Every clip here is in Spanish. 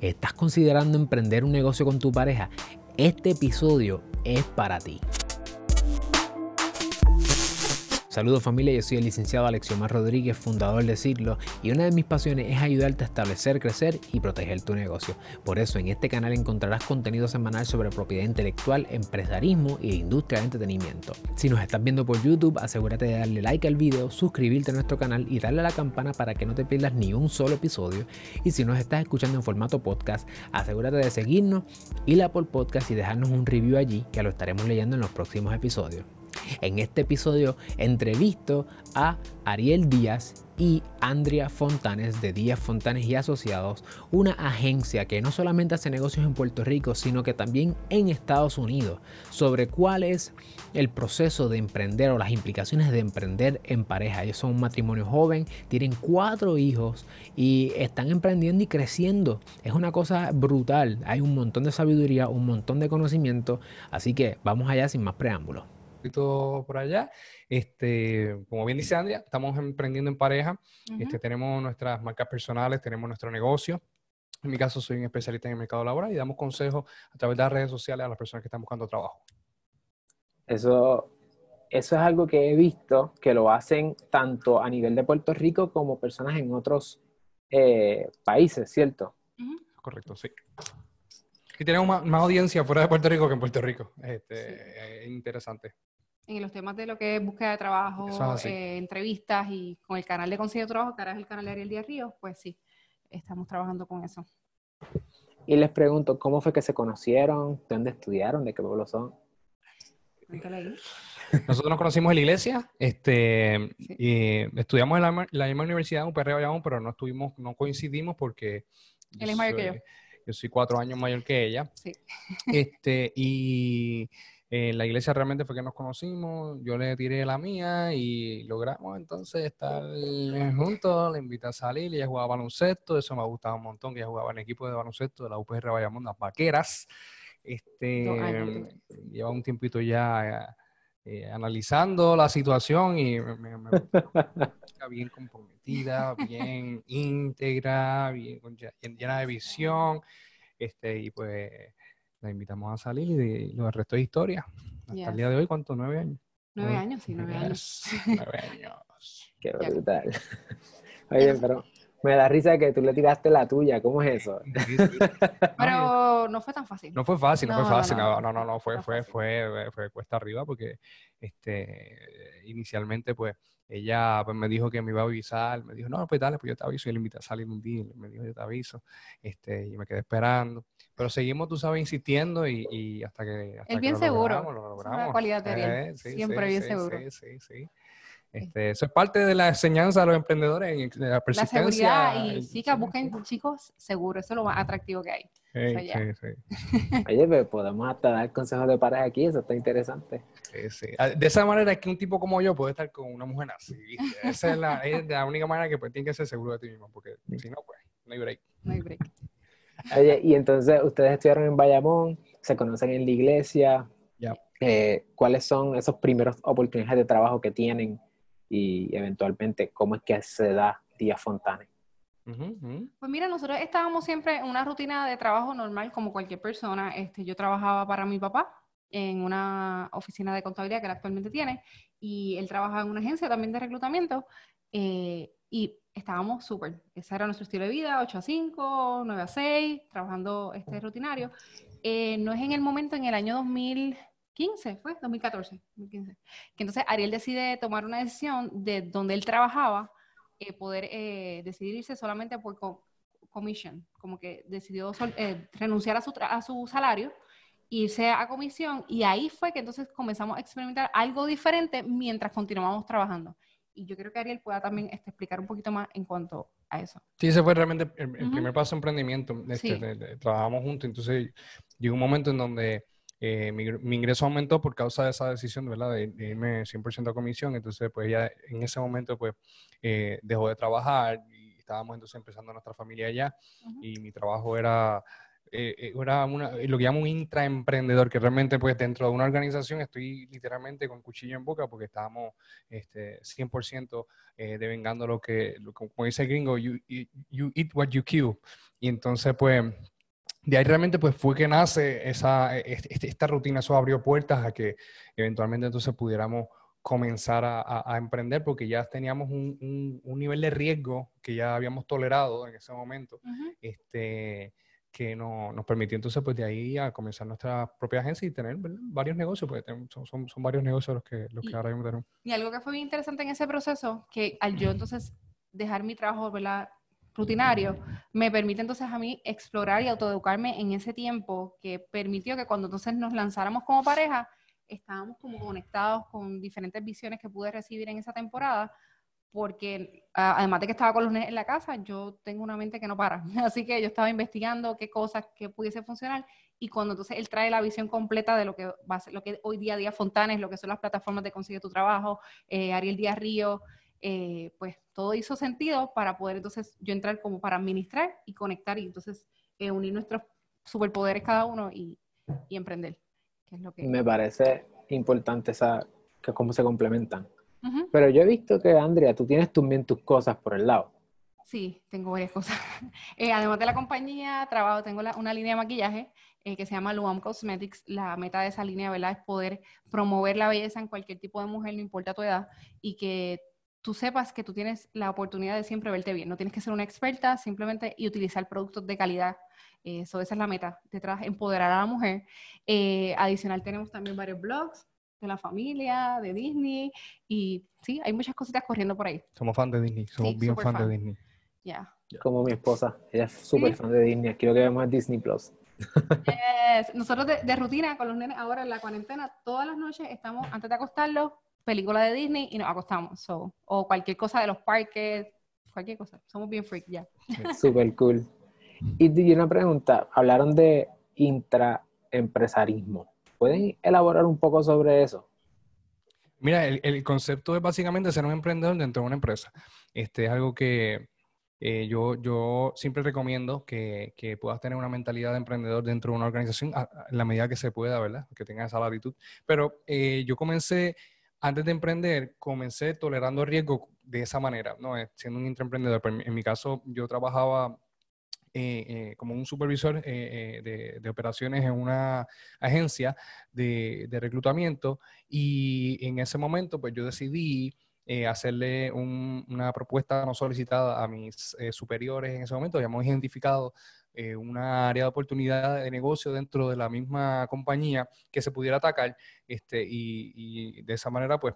¿Estás considerando emprender un negocio con tu pareja? Este episodio es para ti. Saludos familia, yo soy el licenciado Alexiomar Rodríguez, fundador de Cirlo, y una de mis pasiones es ayudarte a establecer, crecer y proteger tu negocio. Por eso en este canal encontrarás contenido semanal sobre propiedad intelectual, empresarismo y industria de entretenimiento. Si nos estás viendo por YouTube, asegúrate de darle like al video, suscribirte a nuestro canal y darle a la campana para que no te pierdas ni un solo episodio. Y si nos estás escuchando en formato podcast, asegúrate de seguirnos y la por podcast y dejarnos un review allí que lo estaremos leyendo en los próximos episodios. En este episodio entrevisto a Ariel Díaz y Andrea Fontanes de Díaz Fontanes y Asociados, una agencia que no solamente hace negocios en Puerto Rico, sino que también en Estados Unidos, sobre cuál es el proceso de emprender o las implicaciones de emprender en pareja. Ellos son un matrimonio joven, tienen cuatro hijos y están emprendiendo y creciendo. Es una cosa brutal, hay un montón de sabiduría, un montón de conocimiento, así que vamos allá sin más preámbulos por allá. Este, como bien dice Andrea, estamos emprendiendo en pareja. este, tenemos nuestras marcas personales, tenemos nuestro negocio. En mi caso, soy un especialista en el mercado laboral y damos consejos a través de las redes sociales a las personas que están buscando trabajo. Eso, eso es algo que he visto que lo hacen tanto a nivel de Puerto Rico como personas en otros eh, países, ¿cierto? Correcto, sí. Y tenemos más, audiencia fuera de Puerto Rico que en Puerto Rico. Este, Es interesante en los temas de lo que es búsqueda de trabajo, eh, entrevistas y con el canal de Consejo de Trabajo, que ahora es el canal de Ariel Díaz Ríos, pues sí, estamos trabajando con eso. Y les pregunto, ¿cómo fue que se conocieron? ¿De dónde estudiaron? ¿De qué pueblo son? Nosotros nos conocimos en la iglesia, este, y estudiamos en la, misma universidad, un UPR pero no estuvimos, no coincidimos porque... Él es mayor que yo. Yo soy cuatro años mayor que ella. Sí. Este, y en la iglesia realmente fue que nos conocimos, yo le tiré la mía y logramos entonces estar juntos, le invité a salir, ella jugaba baloncesto, eso me gustaba un montón, que ella jugaba en equipo de baloncesto de la UPR Bayamón, las vaqueras. Este, lleva un tiempito ya eh, analizando la situación y me, me, bien comprometida, bien íntegra, bien llena de visión, este, y pues la invitamos a salir y lo resto de historia. Hasta el día de hoy, ¿cuánto? ¿Nueve años? Nueve años, sí, nueve años. Nueve años. Qué brutal. Oye, pero me da risa que tú le tiraste la tuya, ¿cómo es eso? Pero no fue tan fácil. No fue fácil, no, fue fácil, no, no, no, no, fue, fue, fue, fue, cuesta arriba porque este, inicialmente pues ella pues, me dijo que me iba a avisar, me dijo, no, pues dale, pues yo te aviso, y le invité a salir un día, me dijo, yo te aviso, este, y me quedé esperando, pero seguimos, tú sabes, insistiendo y, hasta que... Hasta es bien seguro, logramos, cualidad de eh, siempre bien seguro. Sí, sí, sí. Este, eso es parte de la enseñanza a los emprendedores, de la persistencia. La seguridad y sí que busquen chicos seguros, eso es lo más atractivo que hay. Sí, sí, sí. Oye, pues podemos hasta dar consejos de pareja aquí, eso está interesante. Ah, de esa manera es que un tipo como yo puede estar con una mujer así, Esa es la, la única manera que pues, tiene que ser seguro de ti mismo, porque si no, pues no hay break. No hay break. Oye, y entonces ustedes estudiaron en Bayamón, se conocen en la iglesia. Eh, ¿Cuáles son esos primeros oportunidades de trabajo que tienen y eventualmente cómo es que se da Díaz Fontane? Pues mira, nosotros estábamos siempre en una rutina de trabajo normal como cualquier persona. Este, yo trabajaba para mi papá en una oficina de contabilidad que él actualmente tiene y él trabajaba en una agencia también de reclutamiento eh, y estábamos súper. Ese era nuestro estilo de vida, 8 a 5, 9 a 6, trabajando este rutinario. Eh, no es en el momento, en el año 2015, fue 2014, 2015, que entonces Ariel decide tomar una decisión de donde él trabajaba eh, poder eh, decidirse solamente por comisión, como que decidió eh, renunciar a su, a su salario, irse a comisión y ahí fue que entonces comenzamos a experimentar algo diferente mientras continuamos trabajando. Y yo creo que Ariel pueda también este, explicar un poquito más en cuanto a eso. Sí, ese fue realmente el, primer paso de emprendimiento. Este, trabajamos juntos, entonces llegó un momento en donde eh, mi, ingreso aumentó por causa de esa decisión, ¿verdad? De, irme 100% a comisión. Entonces, pues ya en ese momento, pues, eh, dejó de trabajar y estábamos entonces empezando nuestra familia allá. Y mi trabajo era, eh, era una, lo que llamo un intraemprendedor, que realmente, pues, dentro de una organización estoy literalmente con cuchillo en boca porque estábamos este, 100% devengando lo que, como dice el gringo, you, you, eat what you kill. Y entonces, pues, de ahí realmente pues fue que nace esa, e, este, esta rutina, eso abrió puertas a que eventualmente entonces pudiéramos comenzar a, emprender porque ya teníamos un, nivel de riesgo que ya habíamos tolerado en ese momento, este, que no, nos permitió entonces pues de ahí a comenzar nuestra propia agencia y tener varios negocios, porque son, son, varios negocios los que, los que ahora mismo tenemos. Y algo que fue bien interesante en ese proceso, que al yo entonces dejar mi trabajo ¿verdad? Rutinario, me permite entonces a mí explorar y autoeducarme en ese tiempo que permitió que cuando entonces nos lanzáramos como pareja, estábamos como conectados con diferentes visiones que pude recibir en esa temporada, porque además de que estaba con los en la casa, yo tengo una mente que no para. Así que yo estaba investigando qué cosas que pudiese funcionar y cuando entonces él trae la visión completa de lo que va a ser, lo que hoy día día Fontanes, lo que son las plataformas de Consigue tu Trabajo, eh, Ariel Díaz Río, eh, pues todo hizo sentido para poder entonces yo entrar como para administrar y conectar y entonces eh, unir nuestros superpoderes cada uno y, y emprender. Me parece importante esa, que cómo se complementan. Pero yo he visto que, Andrea, tú tienes también tus cosas por el lado. Sí, tengo varias cosas. Eh, además de la compañía, trabajo, tengo una línea de maquillaje eh, que se llama Luam Cosmetics. La meta de esa línea, ¿verdad? Es poder promover la belleza en cualquier tipo de mujer, no importa tu edad, y que tú sepas que tú tienes la oportunidad de siempre verte bien. No tienes que ser una experta, simplemente y utilizar productos de calidad eso, esa es la meta, detrás, empoderar a la mujer. Eh, adicional tenemos también varios blogs de la familia, de Disney, y sí, hay muchas cositas corriendo por ahí. Somos fan de Disney, somos bien fan, de Disney. Ya. Como mi esposa, ella es súper fan de Disney, quiero que veamos Disney Plus. Nosotros de, rutina con los nenes ahora en la cuarentena, todas las noches estamos, antes de acostarlos, película de Disney y nos acostamos. o cualquier cosa de los parques, cualquier cosa. Somos bien freak ya. Súper cool. Y, una pregunta, hablaron de intraempresarismo. ¿Pueden elaborar un poco sobre eso? Mira, el, concepto es básicamente ser un emprendedor dentro de una empresa. Este es algo que eh, yo, yo siempre recomiendo que, que, puedas tener una mentalidad de emprendedor dentro de una organización en la medida que se pueda, ¿verdad? Que tengas esa latitud. Pero eh, yo comencé, antes de emprender, comencé tolerando riesgo de esa manera, ¿no? Eh, siendo un intraemprendedor. En mi caso, yo trabajaba eh, eh, como un supervisor eh, de, operaciones en una agencia de, reclutamiento y en ese momento pues yo decidí hacerle una propuesta no solicitada a mis superiores en ese momento, habíamos identificado una área de oportunidad de negocio dentro de la misma compañía que se pudiera atacar este, y, de esa manera pues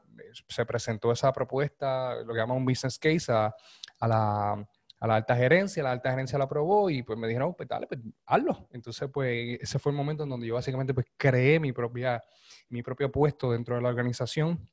se presentó esa propuesta, lo que llama un business case a la a la alta gerencia, la alta gerencia la aprobó y pues me dijeron, oh, pues dale, pues hazlo. Entonces, pues ese fue el momento en donde yo básicamente pues creé mi, propia, mi propio puesto dentro de la organización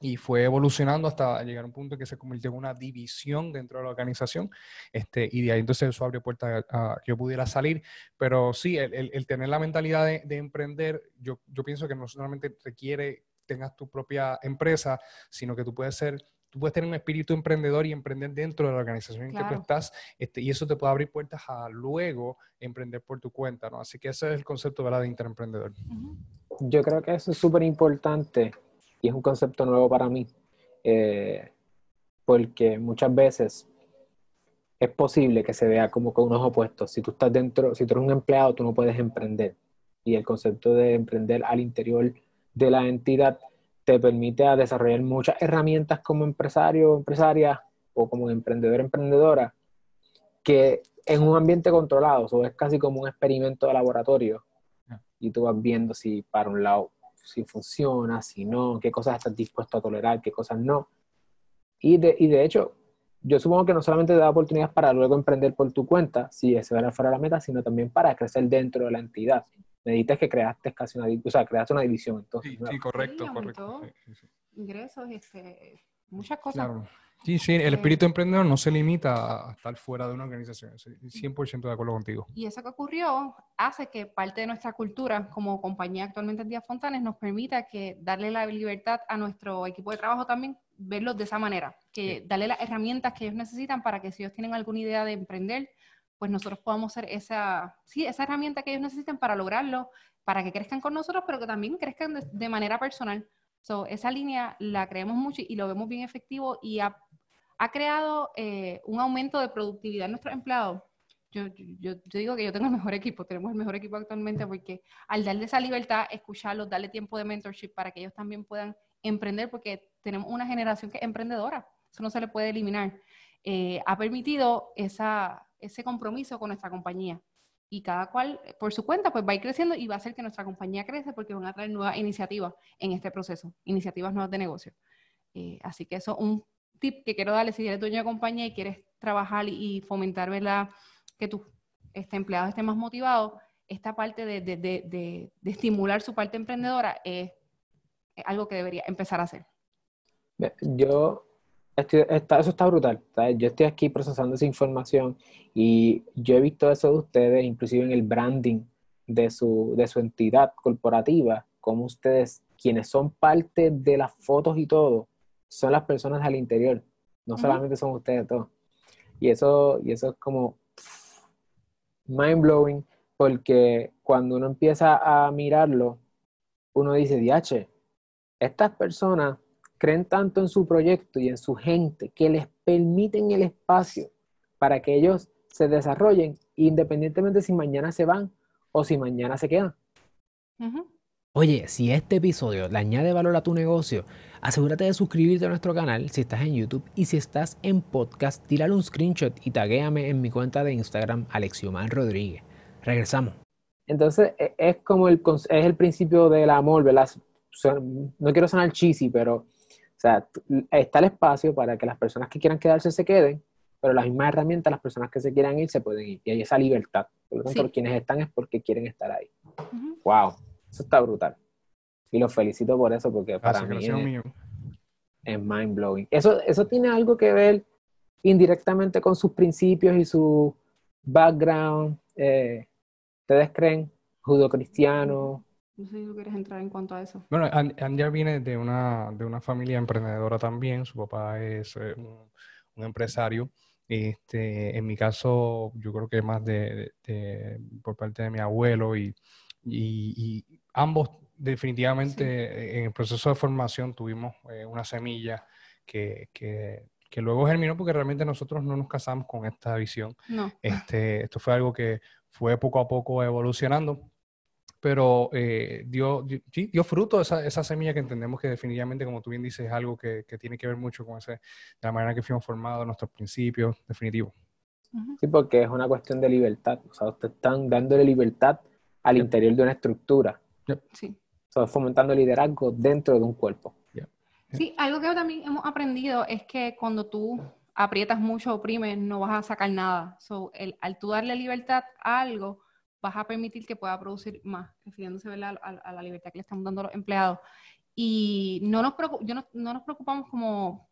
y fue evolucionando hasta llegar a un punto que se convirtió en una división dentro de la organización, este, y de ahí entonces eso abrió puertas a, que yo pudiera salir, pero sí, el, tener la mentalidad de, de, emprender, yo, yo pienso que no solamente requiere tengas tu propia empresa, sino que tú puedes ser tú puedes tener un espíritu emprendedor y emprender dentro de la organización en que tú estás, este, y eso te puede abrir puertas a luego emprender por tu cuenta, ¿no? Así que ese es el concepto ¿verdad? de interemprendedor. Yo creo que eso es súper importante y es un concepto nuevo para mí, eh, porque muchas veces es posible que se vea como con unos opuestos. Si tú estás dentro, si tú eres un empleado, tú no puedes emprender. Y el concepto de emprender al interior de la entidad te permite desarrollar muchas herramientas como empresario o empresaria o como emprendedor emprendedora que en un ambiente controlado, o es casi como un experimento de laboratorio y tú vas viendo si para un lado si funciona, si no, qué cosas estás dispuesto a tolerar, qué cosas no. Y de, y de hecho, yo supongo que no solamente te da oportunidades para luego emprender por tu cuenta, si ese era fuera la meta, sino también para crecer dentro de la entidad me dijiste que creaste casi una, o sea, creaste una división. Entonces, sí, correcto, correcto. Ingresos, este, muchas cosas. Sí, sí, el espíritu emprendedor no se limita a estar fuera de una organización, 100% de acuerdo contigo. Y eso que ocurrió hace que parte de nuestra cultura como compañía actualmente en Díaz Fontanes nos permita que darle la libertad a nuestro equipo de trabajo también, verlos de esa manera, que darle las herramientas que ellos necesitan para que si ellos tienen alguna idea de emprender, pues nosotros podamos ser esa, sí, esa herramienta que ellos necesiten para lograrlo, para que crezcan con nosotros, pero que también crezcan de, manera personal. So, esa línea la creemos mucho y lo vemos bien efectivo y ha, ha creado eh, un aumento de productividad en nuestros empleados yo, yo, digo que yo tengo el mejor equipo, tenemos el mejor equipo actualmente porque al darle esa libertad, escucharlos, darle tiempo de mentorship para que ellos también puedan emprender, porque tenemos una generación que es emprendedora, eso no se le puede eliminar, eh, ha permitido esa, ese compromiso con nuestra compañía. Y cada cual, por su cuenta, pues va a ir creciendo y va a hacer que nuestra compañía crece porque van a traer nuevas iniciativas en este proceso, iniciativas nuevas de negocio. Eh, así que eso es un tip que quiero darle si eres dueño de compañía y quieres trabajar y fomentar, ¿verdad? que tus este, empleados estén más motivados, esta parte de, de, de, de estimular su parte emprendedora es, algo que debería empezar a hacer. Yo, estoy, está, eso está brutal. Yo estoy aquí procesando esa información y yo he visto eso de ustedes, inclusive en el branding de su, de su entidad corporativa, como ustedes, quienes son parte de las fotos y todo, son las personas al interior, no solamente son ustedes todos. Y eso, y eso es como mind blowing porque cuando uno empieza a mirarlo, uno dice, diache, estas personas creen tanto en su proyecto y en su gente que les permiten el espacio para que ellos se desarrollen independientemente si mañana se van o si mañana se quedan. Oye, si este episodio le añade valor a tu negocio, asegúrate de suscribirte a nuestro canal si estás en YouTube y si estás en podcast, tírale un screenshot y taguéame en mi cuenta de Instagram Alexiomar Rodríguez. Regresamos. Entonces, e, es como el, es el principio del amor, ¿verdad? No quiero sonar cheesy, pero o sea, está el espacio para que las personas que quieran quedarse se queden, pero las mismas herramientas, las personas que se quieran ir se pueden ir. Y hay esa libertad. Por lo tanto, quienes están es porque quieren estar ahí. ¡Wow! Eso está brutal. Y los felicito por eso, porque para mí es, mind blowing. Eso, eso tiene algo que ver indirectamente con sus principios y su background. Eh, ¿Ustedes creen? Judo-cristiano. No sé si tú quieres entrar en cuanto a eso. Bueno, Anja viene de una, de una familia emprendedora también. Su papá es eh, un, empresario. Este, en mi caso, yo creo que más de, por parte de mi abuelo y, y, ambos definitivamente en el proceso de formación tuvimos eh, una semilla que, que, que, luego germinó porque realmente nosotros no nos casamos con esta visión. Este, esto fue algo que fue poco a poco evolucionando, pero eh, dio, dio, fruto esa, esa, semilla que entendemos que definitivamente, como tú bien dices, es algo que, que tiene que ver mucho con ese, la manera que fuimos formados, nuestros principios, definitivo. Sí, porque es una cuestión de libertad. O sea, ustedes están dándole libertad al interior de una estructura. Sí. fomentando liderazgo dentro de un cuerpo. Sí, algo que también hemos aprendido es que cuando tú aprietas mucho, oprimes, no vas a sacar nada. So, el, al tú darle libertad a algo, vas a permitir que pueda producir más, refiriéndose A, a, la libertad que le estamos dando a los empleados. Y no nos, yo no, no nos preocupamos como,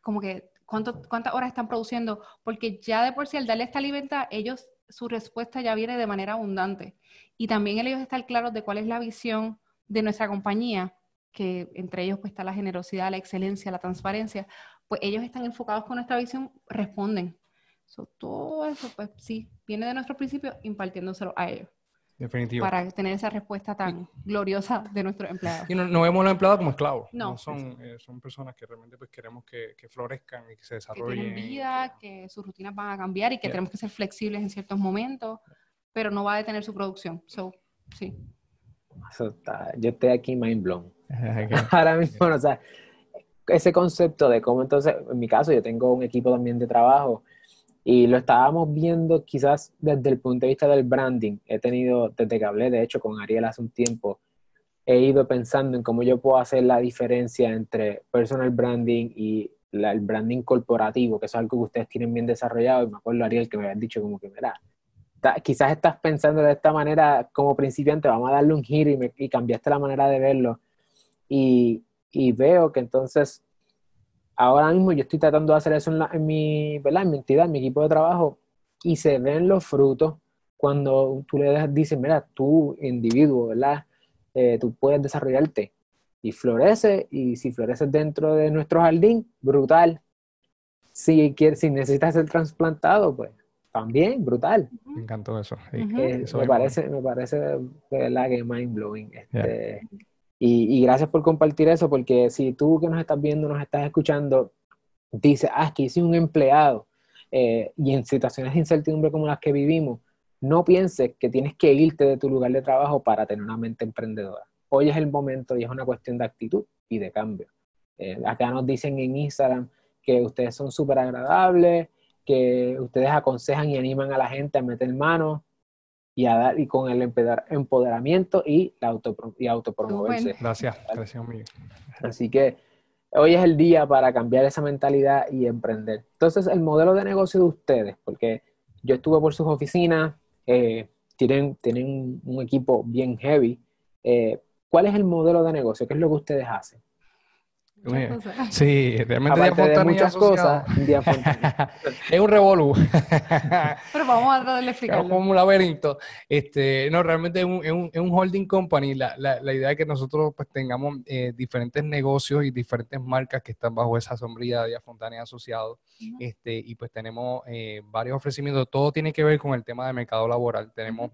como que cuántas horas están produciendo, porque ya de por sí al darle esta libertad, ellos, su respuesta ya viene de manera abundante. Y también ellos están claros de cuál es la visión de nuestra compañía, que entre ellos pues, está la generosidad, la excelencia, la transparencia, pues ellos están enfocados con nuestra visión, responden. todo eso, pues sí, viene de nuestro principio impartiéndoselo a ellos. Definitivo. Para tener esa respuesta tan gloriosa de nuestros empleados. Y no, vemos a los empleados como esclavos. No. son, eh, son personas que realmente pues, queremos que, que, florezcan y que se desarrollen. Que tienen vida, que sus rutinas van a cambiar y que tenemos que ser flexibles en ciertos momentos pero no va a detener su producción. So, sí. yo estoy aquí mind blown. Ahora mismo, o sea, ese concepto de cómo entonces, en mi caso, yo tengo un equipo también de trabajo y lo estábamos viendo quizás desde el punto de vista del branding. He tenido, desde que hablé, de hecho, con Ariel hace un tiempo, he ido pensando en cómo yo puedo hacer la diferencia entre personal branding y el branding corporativo, que es algo que ustedes tienen bien desarrollado. Y me acuerdo, Ariel, que me habían dicho como que, mira, quizás estás pensando de esta manera como principiante, vamos a darle un giro y, cambiaste la manera de verlo. Y, veo que entonces, ahora mismo yo estoy tratando de hacer eso en, mi, ¿verdad? en mi entidad, en mi equipo de trabajo, y se ven los frutos cuando tú le dices, mira, tú individuo, ¿verdad? Eh, tú puedes desarrollarte y florece, y si floreces dentro de nuestro jardín, brutal. Si, quieres, si necesitas ser trasplantado, pues también, brutal. Me encantó eso. me, parece, me parece de verdad que mind blowing. Este, y, gracias por compartir eso, porque si tú que nos estás viendo, nos estás escuchando, dices, ah, es que hice un empleado eh, y en situaciones de incertidumbre como las que vivimos, no pienses que tienes que irte de tu lugar de trabajo para tener una mente emprendedora. Hoy es el momento y es una cuestión de actitud y de cambio. Eh, acá nos dicen en Instagram que ustedes son súper agradables, que ustedes aconsejan y animan a la gente a meter manos y a dar y con el empoderamiento y la auto y autopromoverse. Gracias, gracias Así que hoy es el día para cambiar esa mentalidad y emprender. Entonces, el modelo de negocio de ustedes, porque yo estuve por sus oficinas, eh, tienen, tienen un equipo bien heavy. Eh, ¿Cuál es el modelo de negocio? ¿Qué es lo que ustedes hacen? Sí, realmente Aparte de muchas cosas, es un revolú. Pero vamos a tratar de explicarlo. Es como un laberinto. Este, no, realmente es un, es un, es un holding company. La, la, la, idea es que nosotros pues, tengamos eh, diferentes negocios y diferentes marcas que están bajo esa sombrilla de Fontana y Asociados. este, y pues tenemos eh, varios ofrecimientos. Todo tiene que ver con el tema de mercado laboral. Tenemos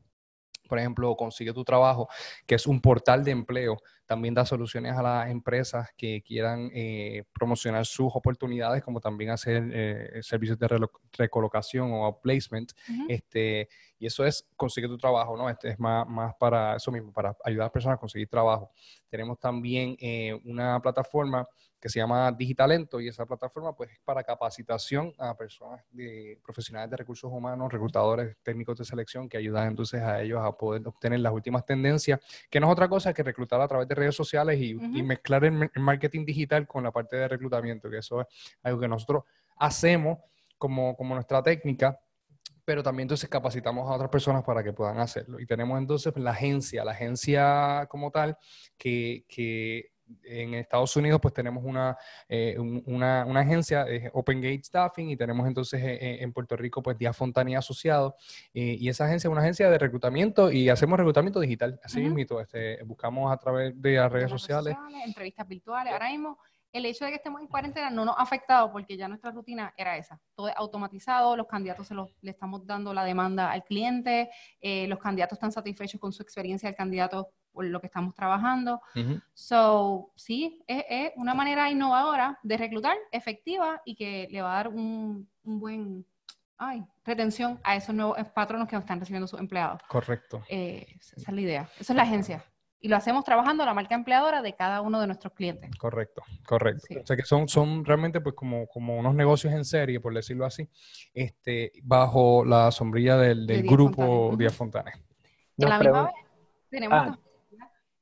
por ejemplo, Consigue tu Trabajo, que es un portal de empleo. También da soluciones a las empresas que quieran eh, promocionar sus oportunidades, como también hacer eh, servicios de recolocación o placement. este, y eso es Consigue tu Trabajo, ¿no? Este es más, más para eso mismo, para ayudar a las personas a conseguir trabajo. Tenemos también eh, una plataforma que se llama Digitalento y esa plataforma pues es para capacitación a personas de profesionales de recursos humanos, reclutadores técnicos de selección que ayudan entonces a ellos a poder obtener las últimas tendencias, que no es otra cosa que reclutar a través de redes sociales y, mezclar el, marketing digital con la parte de reclutamiento, que eso es algo que nosotros hacemos como, como nuestra técnica pero también entonces capacitamos a otras personas para que puedan hacerlo. Y tenemos entonces la agencia, la agencia como tal, que, que en Estados Unidos pues tenemos una, eh, una, una, agencia, Open Gate Staffing, y tenemos entonces eh, eh, en Puerto Rico pues Díaz Fontana y Asociados, y esa agencia es una agencia de reclutamiento y hacemos reclutamiento digital, así mismo, este, buscamos a través de las redes, sociales. Entrevistas virtuales, ahora mismo el hecho de que estemos en cuarentena no nos ha afectado porque ya nuestra rutina era esa. Todo es automatizado, los candidatos se los, le estamos dando la demanda al cliente, los candidatos están satisfechos con su experiencia del candidato lo que estamos trabajando. So, sí, es, una manera innovadora de reclutar, efectiva y que le va a dar un, buen ay, retención a esos nuevos patronos que están recibiendo sus empleados. Correcto. Eh, esa es la idea. Esa es la agencia. Y lo hacemos trabajando la marca empleadora de cada uno de nuestros clientes. Correcto, correcto. O sea que son, son realmente pues como, como unos negocios en serie, por decirlo así, este, bajo la sombrilla del, grupo Díaz Fontana. la misma vez tenemos ah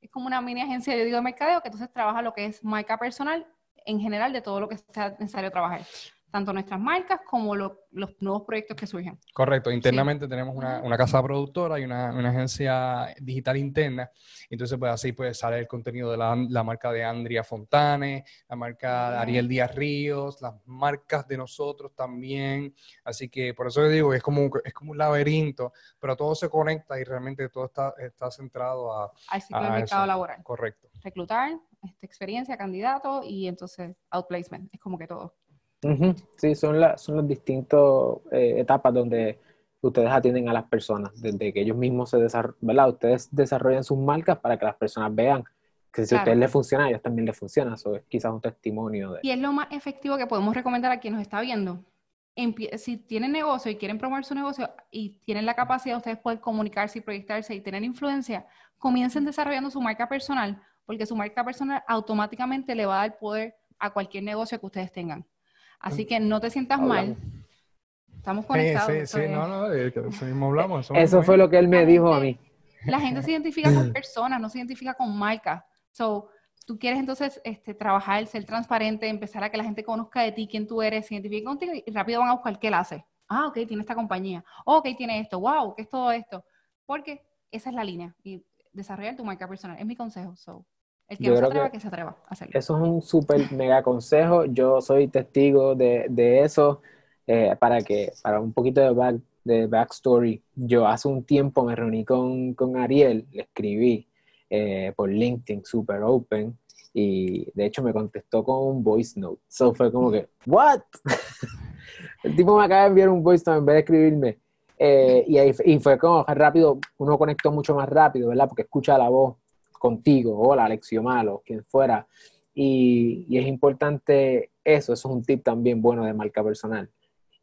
es como una mini agencia de mercadeo que entonces trabaja lo que es marca personal en general de todo lo que sea necesario trabajar tanto nuestras marcas como los nuevos proyectos que surgen. Correcto, internamente tenemos una, una, casa productora y una, una, agencia digital interna, entonces pues así pues sale el contenido de la, la marca de Andrea Fontane, la marca de Ariel Díaz Ríos, las marcas de nosotros también, así que por eso digo, es como, es como un laberinto, pero todo se conecta y realmente todo está, está centrado a... Al ciclo del mercado laboral. Correcto. Reclutar, este, experiencia, candidato y entonces outplacement, es como que todo. Sí, son, las son las distintas eh, etapas donde ustedes atienden a las personas, desde que ellos mismos se desarrollan. Ustedes desarrollan sus marcas para que las personas vean que si a ustedes les funciona, a ellos también les funciona. Eso es quizás un testimonio de... Y es lo más efectivo que podemos recomendar a quien nos está viendo. si tienen negocio y quieren promover su negocio y tienen la capacidad de ustedes poder comunicarse y proyectarse y tener influencia, comiencen desarrollando su marca personal, porque su marca personal automáticamente le va a dar poder a cualquier negocio que ustedes tengan. Así que no te sientas mal. Estamos conectados. Sí, sí, sí, no, no, de eso mismo hablamos. Eso fue lo que él me dijo a mí. La gente se identifica con personas, no se identifica con marcas. So, tú quieres entonces este, trabajar, ser transparente, empezar a que la gente conozca de ti, quién tú eres, se identifique contigo y rápido van a buscar qué él hace. Ah, ok, tiene esta compañía. Oh, ok, tiene esto. Wow, ¿qué es todo esto? Porque esa es la línea. Y desarrollar tu marca personal es mi consejo. So, el que no se atreva, que, se atreva a hacerlo. Eso es un súper mega consejo. Yo soy testigo de, de eso. Eh, para que, para un poquito de, back, de backstory, yo hace un tiempo me reuní con, con Ariel, le escribí eh, por LinkedIn, super open, y de hecho me contestó con un voice note. So fue como que, ¿what? El tipo me acaba de enviar un voice note en vez de escribirme. Eh, y, ahí, y fue como rápido, uno conectó mucho más rápido, ¿verdad? Porque escucha la voz contigo, hola Alexio Malo, quien fuera. Y, es importante eso, eso es un tip también bueno de marca personal.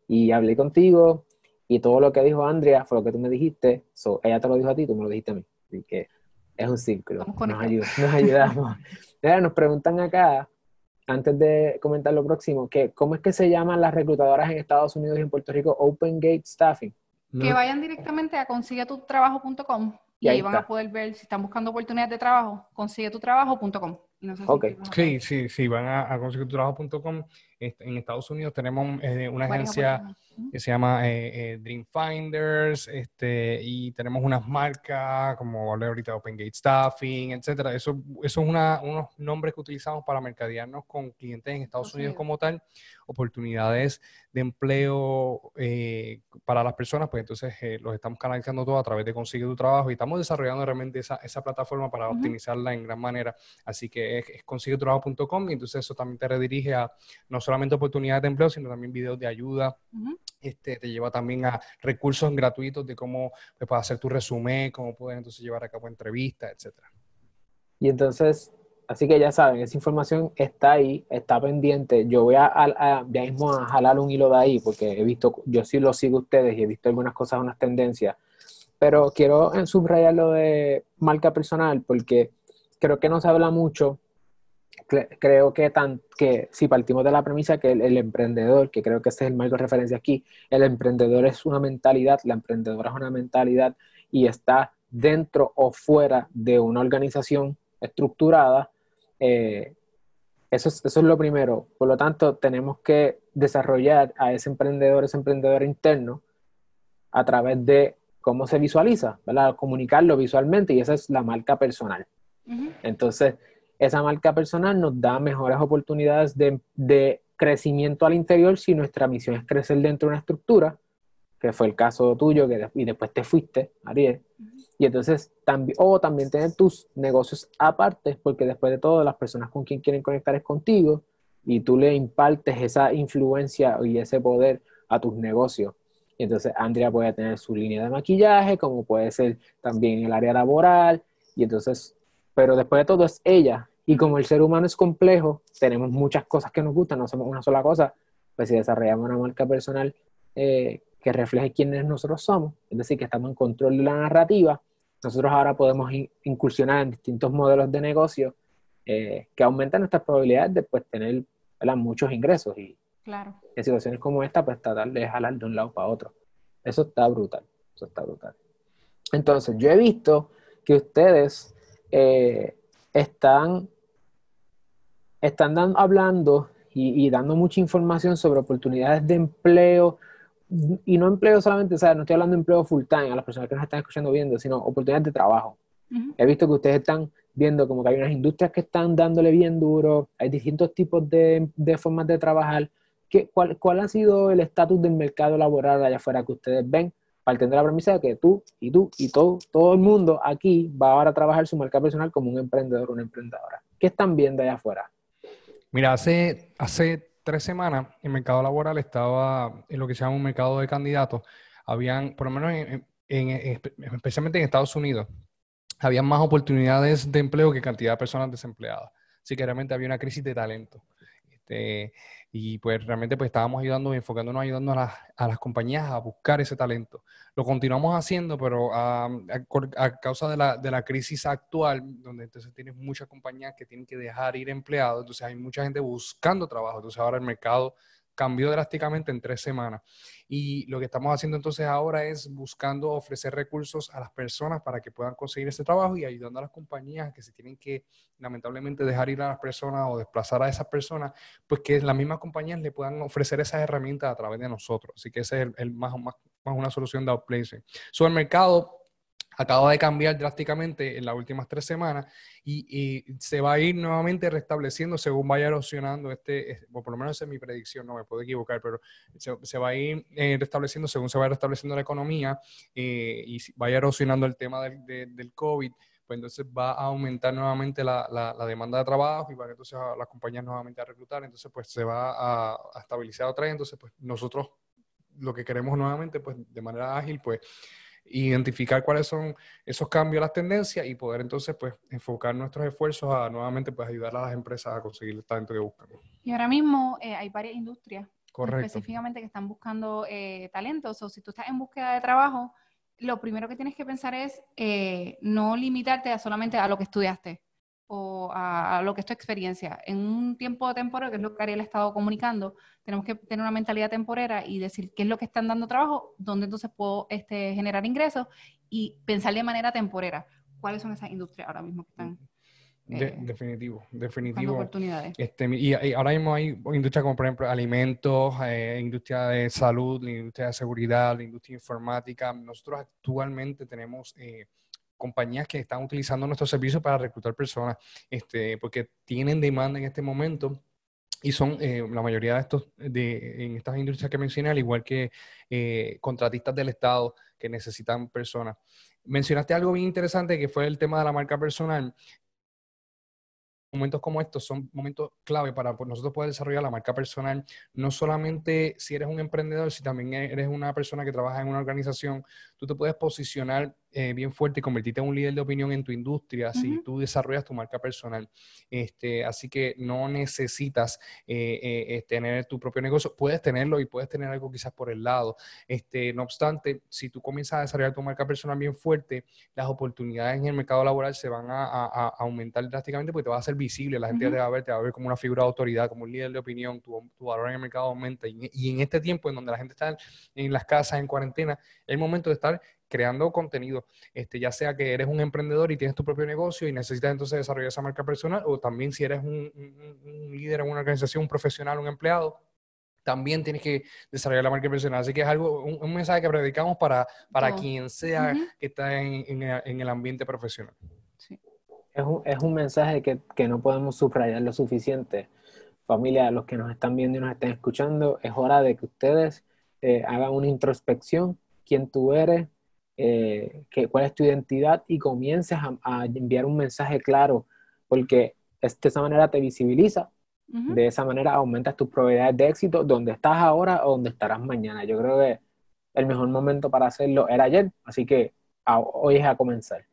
y hablé contigo y todo lo que dijo Andrea fue lo que tú me dijiste. ella te lo dijo a ti, tú me lo dijiste a mí. Así que es un círculo. Nos, nos ayudamos. nos preguntan acá, antes de comentar lo próximo, que ¿cómo es que se llaman las reclutadoras en Estados Unidos y en Puerto Rico Open Gate Staffing? Que vayan directamente a consiguetutrabajo.com y ahí, van a poder ver si están buscando oportunidades de trabajo, consiguetutrabajo.com. No sí, sí, sí, van a, a consiguetutrabajo.com. Este, en Estados Unidos tenemos eh, una agencia que se llama eh, eh, Dream Finders, este, y tenemos unas marcas como hablé ahorita Open Gate Staffing, etcétera. Eso, eso es una, unos nombres que utilizamos para mercadearnos con clientes en Estados Unidos como tal, oportunidades de empleo eh, para las personas, pues entonces los estamos canalizando todo a través de Consigue tu Trabajo y estamos desarrollando realmente esa, esa plataforma para optimizarla en gran manera. Así que es, es consiguetutrabajo.com y entonces eso también te redirige a no solamente oportunidades de empleo, sino también videos de ayuda este, te lleva también a recursos gratuitos de cómo pues, puedes hacer tu resumen, cómo puedes entonces llevar a cabo entrevistas, etcétera. Y entonces, así que ya saben, esa información está ahí, está pendiente. Yo voy a, a, ya mismo a jalar un hilo de ahí, porque he visto, yo sí lo sigo a ustedes y he visto algunas cosas, unas tendencias, pero quiero subrayar lo de marca personal, porque creo que no se habla mucho creo que, tan, que si partimos de la premisa que el, emprendedor, que creo que ese es el marco de referencia aquí, el emprendedor es una mentalidad, la emprendedora es una mentalidad y está dentro o fuera de una organización estructurada, eh, eso, es, eso es lo primero. Por lo tanto, tenemos que desarrollar a ese emprendedor, ese emprendedor interno, a través de cómo se visualiza, ¿verdad? Comunicarlo visualmente y esa es la marca personal. Entonces, esa marca personal nos da mejores oportunidades de, crecimiento al interior si nuestra misión es crecer dentro de una estructura, que fue el caso tuyo, que y después te fuiste, Ariel. Y entonces, también, o también tener tus negocios aparte, porque después de todo, las personas con quien quieren conectar es contigo y tú le impartes esa influencia y ese poder a tus negocios. Y entonces Andrea puede tener su línea de maquillaje, como puede ser también el área laboral, y entonces pero después de todo es ella. Y como el ser humano es complejo, tenemos muchas cosas que nos gustan, no somos una sola cosa, pues si desarrollamos una marca personal eh, que refleje quiénes nosotros somos, es decir, que estamos en control de la narrativa, nosotros ahora podemos incursionar en distintos modelos de negocio eh, que aumentan nuestras probabilidades de pues, tener muchos ingresos y claro. en situaciones como esta, pues tratar de jalar de un lado para otro. Eso está brutal, eso está brutal. Entonces, yo he visto que ustedes eh, están, están hablando y, dando mucha información sobre oportunidades de empleo, y no empleo solamente, no estoy hablando de empleo full time a las personas que nos están escuchando viendo, sino oportunidades de trabajo. He visto que ustedes están viendo como que hay unas industrias que están dándole bien duro, hay distintos tipos de, formas de trabajar. ¿Qué, cuál, ¿Cuál ha sido el estatus del mercado laboral allá afuera que ustedes ven? Partiendo de la premisa de que tú y tú y todo, todo el mundo aquí va ahora a trabajar su marca personal como un emprendedor una emprendedora. ¿Qué están viendo allá afuera? Mira, hace, hace tres semanas el mercado laboral estaba en lo que se llama un mercado de candidatos. Habían, por lo menos en, especialmente en Estados Unidos, había más oportunidades de empleo que cantidad de personas desempleadas. Así que realmente había una crisis de talento. Este, y pues realmente pues estábamos ayudando, enfocándonos, ayudando a, a, las compañías a buscar ese talento. Lo continuamos haciendo, pero a, causa de la, de la, crisis actual, donde entonces tienes muchas compañías que tienen que dejar ir empleados, entonces hay mucha gente buscando trabajo, entonces ahora el mercado cambió drásticamente en tres semanas. Y lo que estamos haciendo entonces ahora es buscando ofrecer recursos a las personas para que puedan conseguir ese trabajo y ayudando a las compañías que se tienen que lamentablemente dejar ir a las personas o desplazar a esas personas, pues que las mismas compañías le puedan ofrecer esas herramientas a través de nosotros. Así que ese es el, más, más, más, una solución de outplacing. Sobre el mercado, acaba de cambiar drásticamente en las últimas tres semanas y, se va a ir nuevamente restableciendo según vaya erosionando este, por lo menos esa es mi predicción, no me puedo equivocar, pero se, va a ir eh, restableciendo según se va restableciendo la economía eh, y vaya erosionando el tema del, del COVID pues entonces va a aumentar nuevamente la, la, demanda de trabajo y va entonces a las compañías nuevamente a reclutar, entonces pues se va a, a estabilizar otra vez, entonces pues nosotros lo que queremos nuevamente pues de manera ágil pues identificar cuáles son esos cambios, las tendencias y poder entonces pues enfocar nuestros esfuerzos a nuevamente pues ayudar a las empresas a conseguir el talento que buscan. Y ahora mismo eh, hay varias industrias específicamente que están buscando eh, talentos. O si tú estás en búsqueda de trabajo, lo primero que tienes que pensar es eh, no limitarte a solamente a lo que estudiaste o a, lo que es tu experiencia. En un tiempo temporal, que es lo que Ariel ha estado comunicando, tenemos que tener una mentalidad temporera y decir qué es lo que están dando trabajo, dónde entonces puedo este, generar ingresos y pensar de manera temporera cuáles son esas industrias ahora mismo que están eh, definitivo, definitivo. Oportunidades. Este, y, ahora mismo hay industrias como por ejemplo alimentos, eh, industria de salud, la industria de seguridad, la industria informática. Nosotros actualmente tenemos eh, compañías que están utilizando nuestros servicios para reclutar personas, este, porque tienen demanda en este momento y son la mayoría de estos de en estas industrias que mencioné al igual que contratistas del estado que necesitan personas. Mencionaste algo bien interesante que fue el tema de la marca personal. Momentos como estos son momentos clave para nosotros poder desarrollar la marca personal, no solamente si eres un emprendedor, si también eres una persona que trabaja en una organización, tú te puedes posicionar eh, bien fuerte y convertirte en un líder de opinión en tu industria si tú desarrollas tu marca personal. Este, así que no necesitas eh, eh, tener tu propio negocio, puedes tenerlo y puedes tener algo quizás por el lado. Este, no obstante, si tú comienzas a desarrollar tu marca personal bien fuerte, las oportunidades en el mercado laboral se van a, aumentar drásticamente porque te va a hacer visible, la gente te va a ver, te va a ver como una figura de autoridad, como un líder de opinión, tu, valor en el mercado aumenta. Y, y en este tiempo en donde la gente está en las casas, en cuarentena, es el momento de estar creando contenido, este, ya sea que eres un emprendedor y tienes tu propio negocio y necesitas entonces desarrollar esa marca personal, o también si eres un, líder en una organización, un profesional, un empleado, también tienes que desarrollar la marca personal. Así que es algo, un, mensaje que predicamos para, para quien sea que está en, el ambiente profesional. Es, un, es un mensaje que, que, no podemos subrayar lo suficiente. Familia, los que nos están viendo y nos están escuchando, es hora de que ustedes eh, hagan una introspección, quién tú eres, eh, cuál es tu identidad y comiences a, enviar un mensaje claro, porque de esa manera te visibiliza, de esa manera aumentas tus probabilidades de éxito donde estás ahora o donde estarás mañana. Yo creo que el mejor momento para hacerlo era ayer, así que hoy es a comenzar.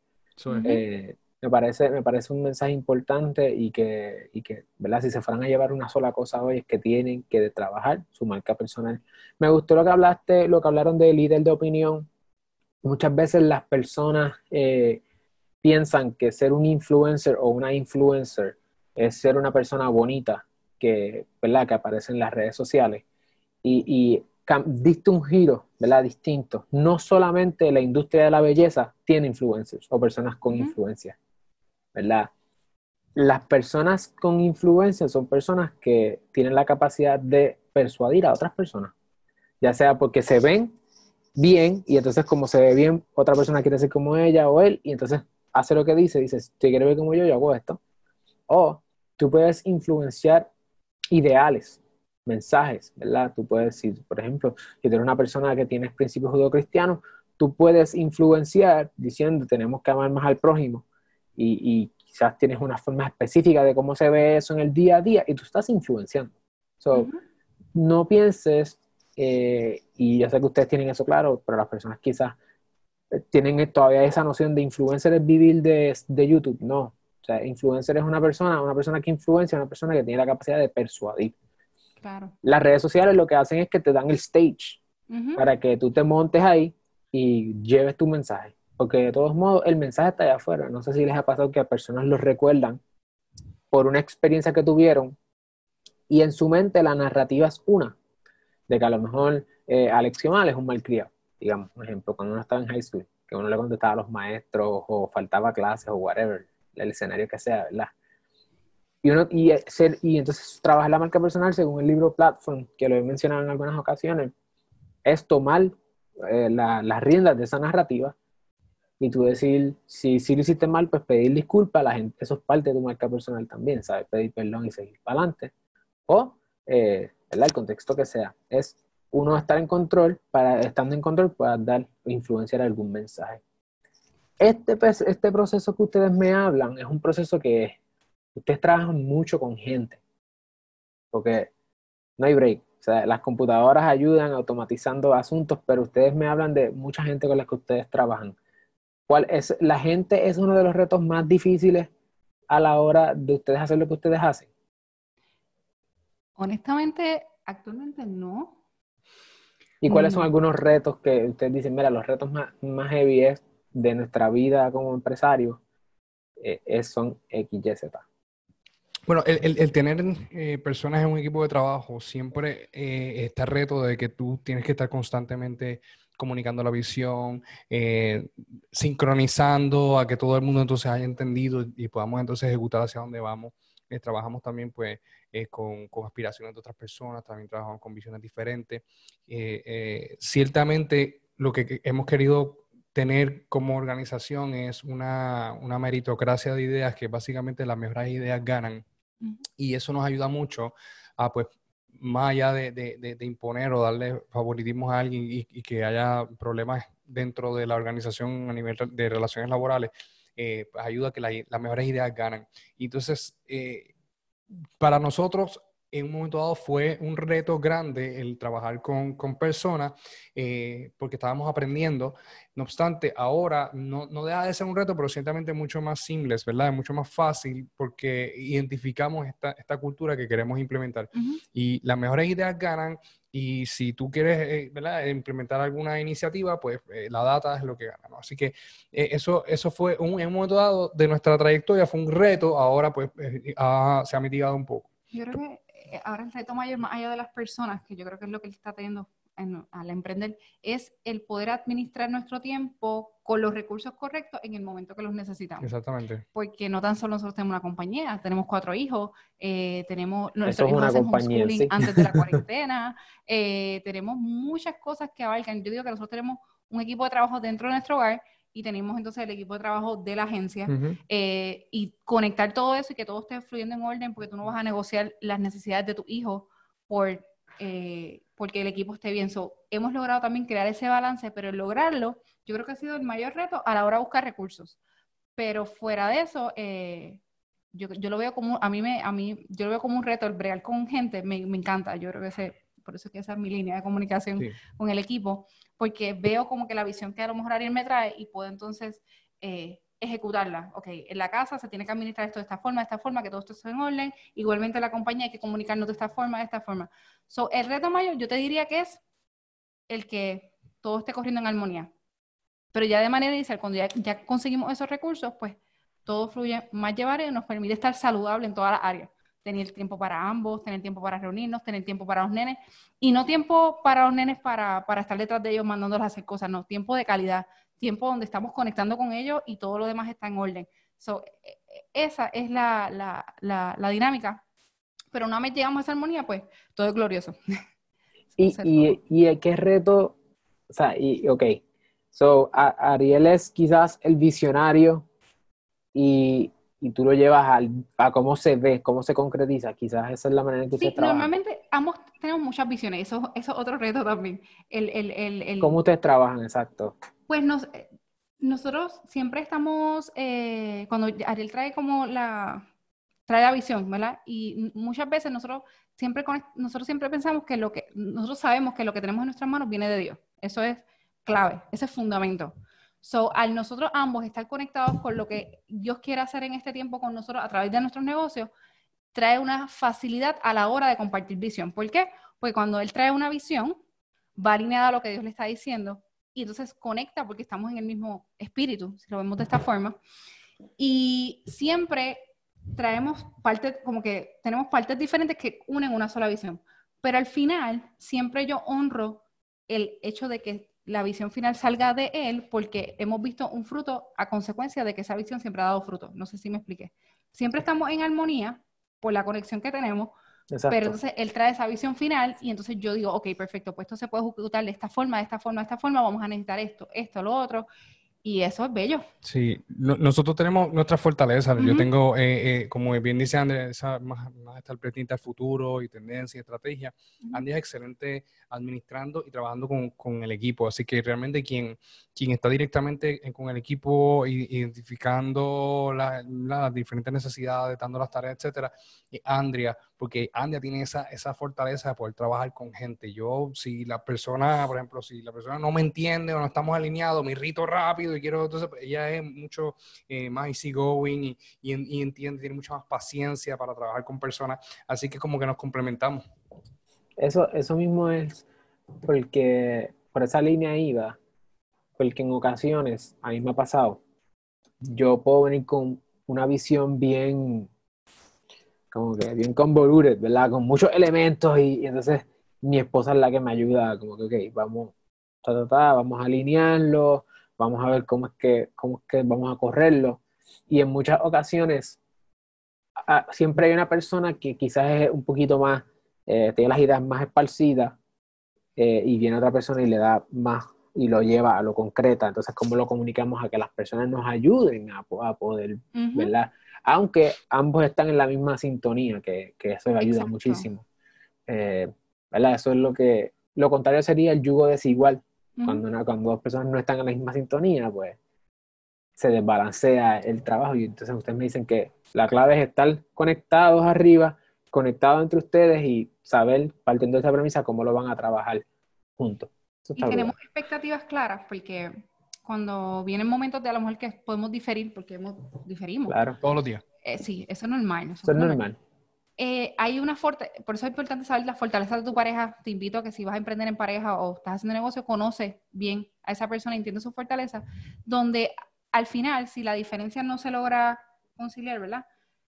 Eh, me, parece, me parece un mensaje importante y que, y que, ¿verdad? Si se fueran a llevar una sola cosa hoy es que tienen que trabajar su marca personal. Me gustó lo que hablaste, lo que hablaron de líder de opinión, muchas veces las personas eh, piensan que ser un influencer o una influencer es ser una persona bonita que, ¿verdad? que aparece en las redes sociales. Y, y diste un giro ¿verdad? distinto. No solamente la industria de la belleza tiene influencers o personas con influencia. ¿verdad? Las personas con influencia son personas que tienen la capacidad de persuadir a otras personas, ya sea porque se ven bien y entonces como se ve bien, otra persona quiere ser como ella o él y entonces hace lo que dice, dice, si quiere ver como yo, yo hago esto. O tú puedes influenciar ideales, mensajes, ¿verdad? Tú puedes decir, por ejemplo, si tú eres una persona que tienes principios judeocristianos, tú puedes influenciar diciendo tenemos que amar más al prójimo y, quizás tienes una forma específica de cómo se ve eso en el día a día y tú estás influenciando. So, No pienses eh, y yo sé que ustedes tienen eso claro, pero las personas quizás eh, tienen todavía esa noción de influencer es vivir de, de, YouTube. No. O sea, influencer es una persona, una persona que influencia, una persona que tiene la capacidad de persuadir. Claro. Las redes sociales lo que hacen es que te dan el stage para que tú te montes ahí y lleves tu mensaje. Porque de todos modos, el mensaje está allá afuera. No sé si les ha pasado que a personas los recuerdan por una experiencia que tuvieron y en su mente la narrativa es una de que a lo mejor eh, Mal es un malcriado, digamos, por ejemplo, cuando uno estaba en high school, que uno le contestaba a los maestros o faltaba clases o whatever, el escenario que sea, ¿verdad? Y, uno, y, eh, ser, y entonces trabajar la marca personal, según el libro Platform, que lo he mencionado en algunas ocasiones, es tomar eh, las riendas de esa narrativa y tú decir, si, si lo hiciste mal, pues pedir disculpas a la gente, eso es parte de tu marca personal también, ¿sabes? Pedir perdón y seguir para adelante. O eh, el contexto que sea, es uno estar en control, para estando en control pueda dar influenciar algún mensaje. Este, este proceso que ustedes me hablan es un proceso que ustedes trabajan mucho con gente, porque no hay break. O sea, las computadoras ayudan automatizando asuntos, pero ustedes me hablan de mucha gente con la que ustedes trabajan. ¿Cuál es, la gente es uno de los retos más difíciles a la hora de ustedes hacer lo que ustedes hacen. Honestamente, actualmente no. ¿Y cuáles son algunos retos que ustedes dicen, mira, los retos más, más heavy de nuestra vida como empresario eh, son X, Y, Z? Bueno, el, tener eh, personas en un equipo de trabajo siempre eh, está reto de que tú tienes que estar constantemente comunicando la visión, eh, sincronizando a que todo el mundo entonces haya entendido y podamos entonces ejecutar hacia dónde vamos. Eh, trabajamos también pues con, con, aspiraciones de otras personas, también trabajamos con visiones diferentes. ciertamente lo que hemos querido tener como organización es una, una meritocracia de ideas que básicamente las mejores ideas ganan y eso nos ayuda mucho a, pues, más allá de, de, de imponer o darle favoritismo a alguien y, que haya problemas dentro de la organización a nivel de relaciones laborales, eh, ayuda a que las mejores ideas ganan. Y entonces, eh, para nosotros, en un momento dado fue un reto grande el trabajar con, con personas eh, porque estábamos aprendiendo. No obstante, ahora no, no, deja de ser un reto, pero ciertamente mucho más simple, ¿verdad? Es mucho más fácil porque identificamos esta, esta cultura que queremos implementar. Y las mejores ideas ganan y si tú quieres eh, ¿verdad? implementar alguna iniciativa, pues eh, la data es lo que gana. ¿no? Así que eso, eso fue un, en un momento dado de nuestra trayectoria, fue un reto, ahora pues se ha mitigado un poco. Yo creo que eh, ahora el reto mayor, más allá de las personas, que yo creo que es lo que él está teniendo al emprender, es el poder administrar nuestro tiempo con los recursos correctos en el momento que los necesitamos. Exactamente. Porque no tan solo nosotros tenemos una compañía, tenemos cuatro hijos, eh, tenemos nuestros hijos hacen homeschooling antes de la cuarentena, eh, tenemos muchas cosas que abarcan. Yo digo que nosotros tenemos un equipo de trabajo dentro de nuestro hogar y tenemos entonces el equipo de trabajo de la agencia eh, y conectar todo eso y que todo esté fluyendo en orden porque tú no vas a negociar las necesidades de tu hijo por, eh, porque el equipo esté bien. So, hemos logrado también crear ese balance, pero lograrlo yo creo que ha sido el mayor reto a la hora de buscar recursos. Pero fuera de eso, eh, yo, yo, lo veo como, a mí, me, a mí, yo lo veo como un reto, el bregar con gente, me, me encanta. Yo creo que ese, por eso es que esa es mi línea de comunicación con el equipo, porque veo como que la visión que a lo mejor Ariel me trae y puedo entonces eh, ejecutarla. Ok, en la casa se tiene que administrar esto de esta forma, de esta forma, que todo esto esté en orden. Igualmente la compañía hay que comunicarnos de esta forma, de esta forma. So, el reto mayor yo te diría que es el que todo esté corriendo en armonía. Pero ya de manera inicial, cuando ya, ya conseguimos esos recursos, pues todo fluye más llevar y nos permite estar saludable en todas las áreas tener tiempo para ambos, tener tiempo para reunirnos, tener tiempo para los nenes, y no tiempo para los nenes para, para estar detrás de ellos mandándolos a hacer cosas, no, tiempo de calidad, tiempo donde estamos conectando con ellos y todo lo demás está en orden. So, esa es la, la, la, la dinámica, pero una vez llegamos a esa armonía, pues todo es glorioso. y, y, y, qué reto, o sea, y, ok, so, Ariel es quizás el visionario y y tú lo llevas al, a cómo se ve, cómo se concretiza. Quizás esa es la manera en que sí, Normalmente ambos tenemos muchas visiones, eso, eso es otro reto también. El, el, el, ¿Cómo ustedes trabajan, exacto? Pues nos, nosotros siempre estamos, eh, cuando Ariel trae como la, trae la visión, ¿verdad? Y muchas veces nosotros siempre, nosotros siempre pensamos que lo que, nosotros sabemos que lo que tenemos en nuestras manos viene de Dios. Eso es clave, ese es fundamento. So, al nosotros ambos estar conectados con lo que Dios quiere hacer en este tiempo con nosotros a través de nuestros negocios, trae una facilidad a la hora de compartir visión. ¿Por qué? Porque cuando Él trae una visión, va alineada a lo que Dios le está diciendo y entonces conecta porque estamos en el mismo espíritu, si lo vemos de esta forma. Y siempre traemos partes, como que tenemos partes diferentes que unen una sola visión. Pero al final, siempre yo honro el hecho de que la visión final salga de él porque hemos visto un fruto a consecuencia de que esa visión siempre ha dado fruto. No sé si me expliqué. Siempre estamos en armonía por la conexión que tenemos, pero entonces él trae esa visión final y entonces yo digo, ok, perfecto, pues esto se puede ejecutar de esta forma, de esta forma, de esta forma, vamos a necesitar esto, esto, lo otro. Y eso es bello. Sí, nosotros tenemos nuestra fortaleza. Yo tengo, eh, eh, como bien dice Andrés, más, más estar al futuro y tendencia y estrategia. Andy es excelente administrando y trabajando con, con, el equipo. Así que realmente quien, quien está directamente con el equipo, identificando las diferentes necesidades, dando las tareas, etcétera, es Andrea, porque Andrea tiene esa, esa fortaleza de poder trabajar con gente. Yo, si la persona, por ejemplo, si la persona no me entiende o no estamos alineados, me irrito rápido y quiero, entonces pues, ella es mucho eh, más easygoing y, y, y entiende, tiene mucha más paciencia para trabajar con personas. Así que como que nos complementamos. Eso, eso mismo es porque por esa línea iba, porque en ocasiones, a mí me ha pasado, yo puedo venir con una visión bien, como que bien convoluted, ¿verdad? Con muchos elementos y, entonces mi esposa es la que me ayuda, como que, ok, vamos, vamos a alinearlo, vamos a ver cómo es que, cómo es que vamos a correrlo. Y en muchas ocasiones siempre hay una persona que quizás es un poquito más, eh, tiene las ideas más esparcidas eh, y viene otra persona y le da más y lo lleva a lo concreta. Entonces, ¿cómo lo comunicamos a que las personas nos ayuden a, poder, ¿verdad? Aunque ambos están en la misma sintonía, que, que eso ayuda muchísimo. Eh, ¿Verdad? Eso es lo que, lo contrario sería el yugo desigual. Cuando, cuando dos personas no están en la misma sintonía, pues se desbalancea el trabajo. Y entonces ustedes me dicen que la clave es estar conectados arriba, conectados entre ustedes y saber, partiendo de esa premisa, cómo lo van a trabajar juntos. Y tenemos expectativas claras, porque cuando vienen momentos de a lo mejor que podemos diferir, porque hemos, diferimos. Claro, todos los días. Eh, sí, eso es normal. Eso, es normal. Eh, hay una fuerte, por eso es importante saber la fortaleza de tu pareja. Te invito a que si vas a emprender en pareja o estás haciendo negocio, conoce bien a esa persona, entiende su fortaleza, donde al final, si la diferencia no se logra conciliar, ¿verdad?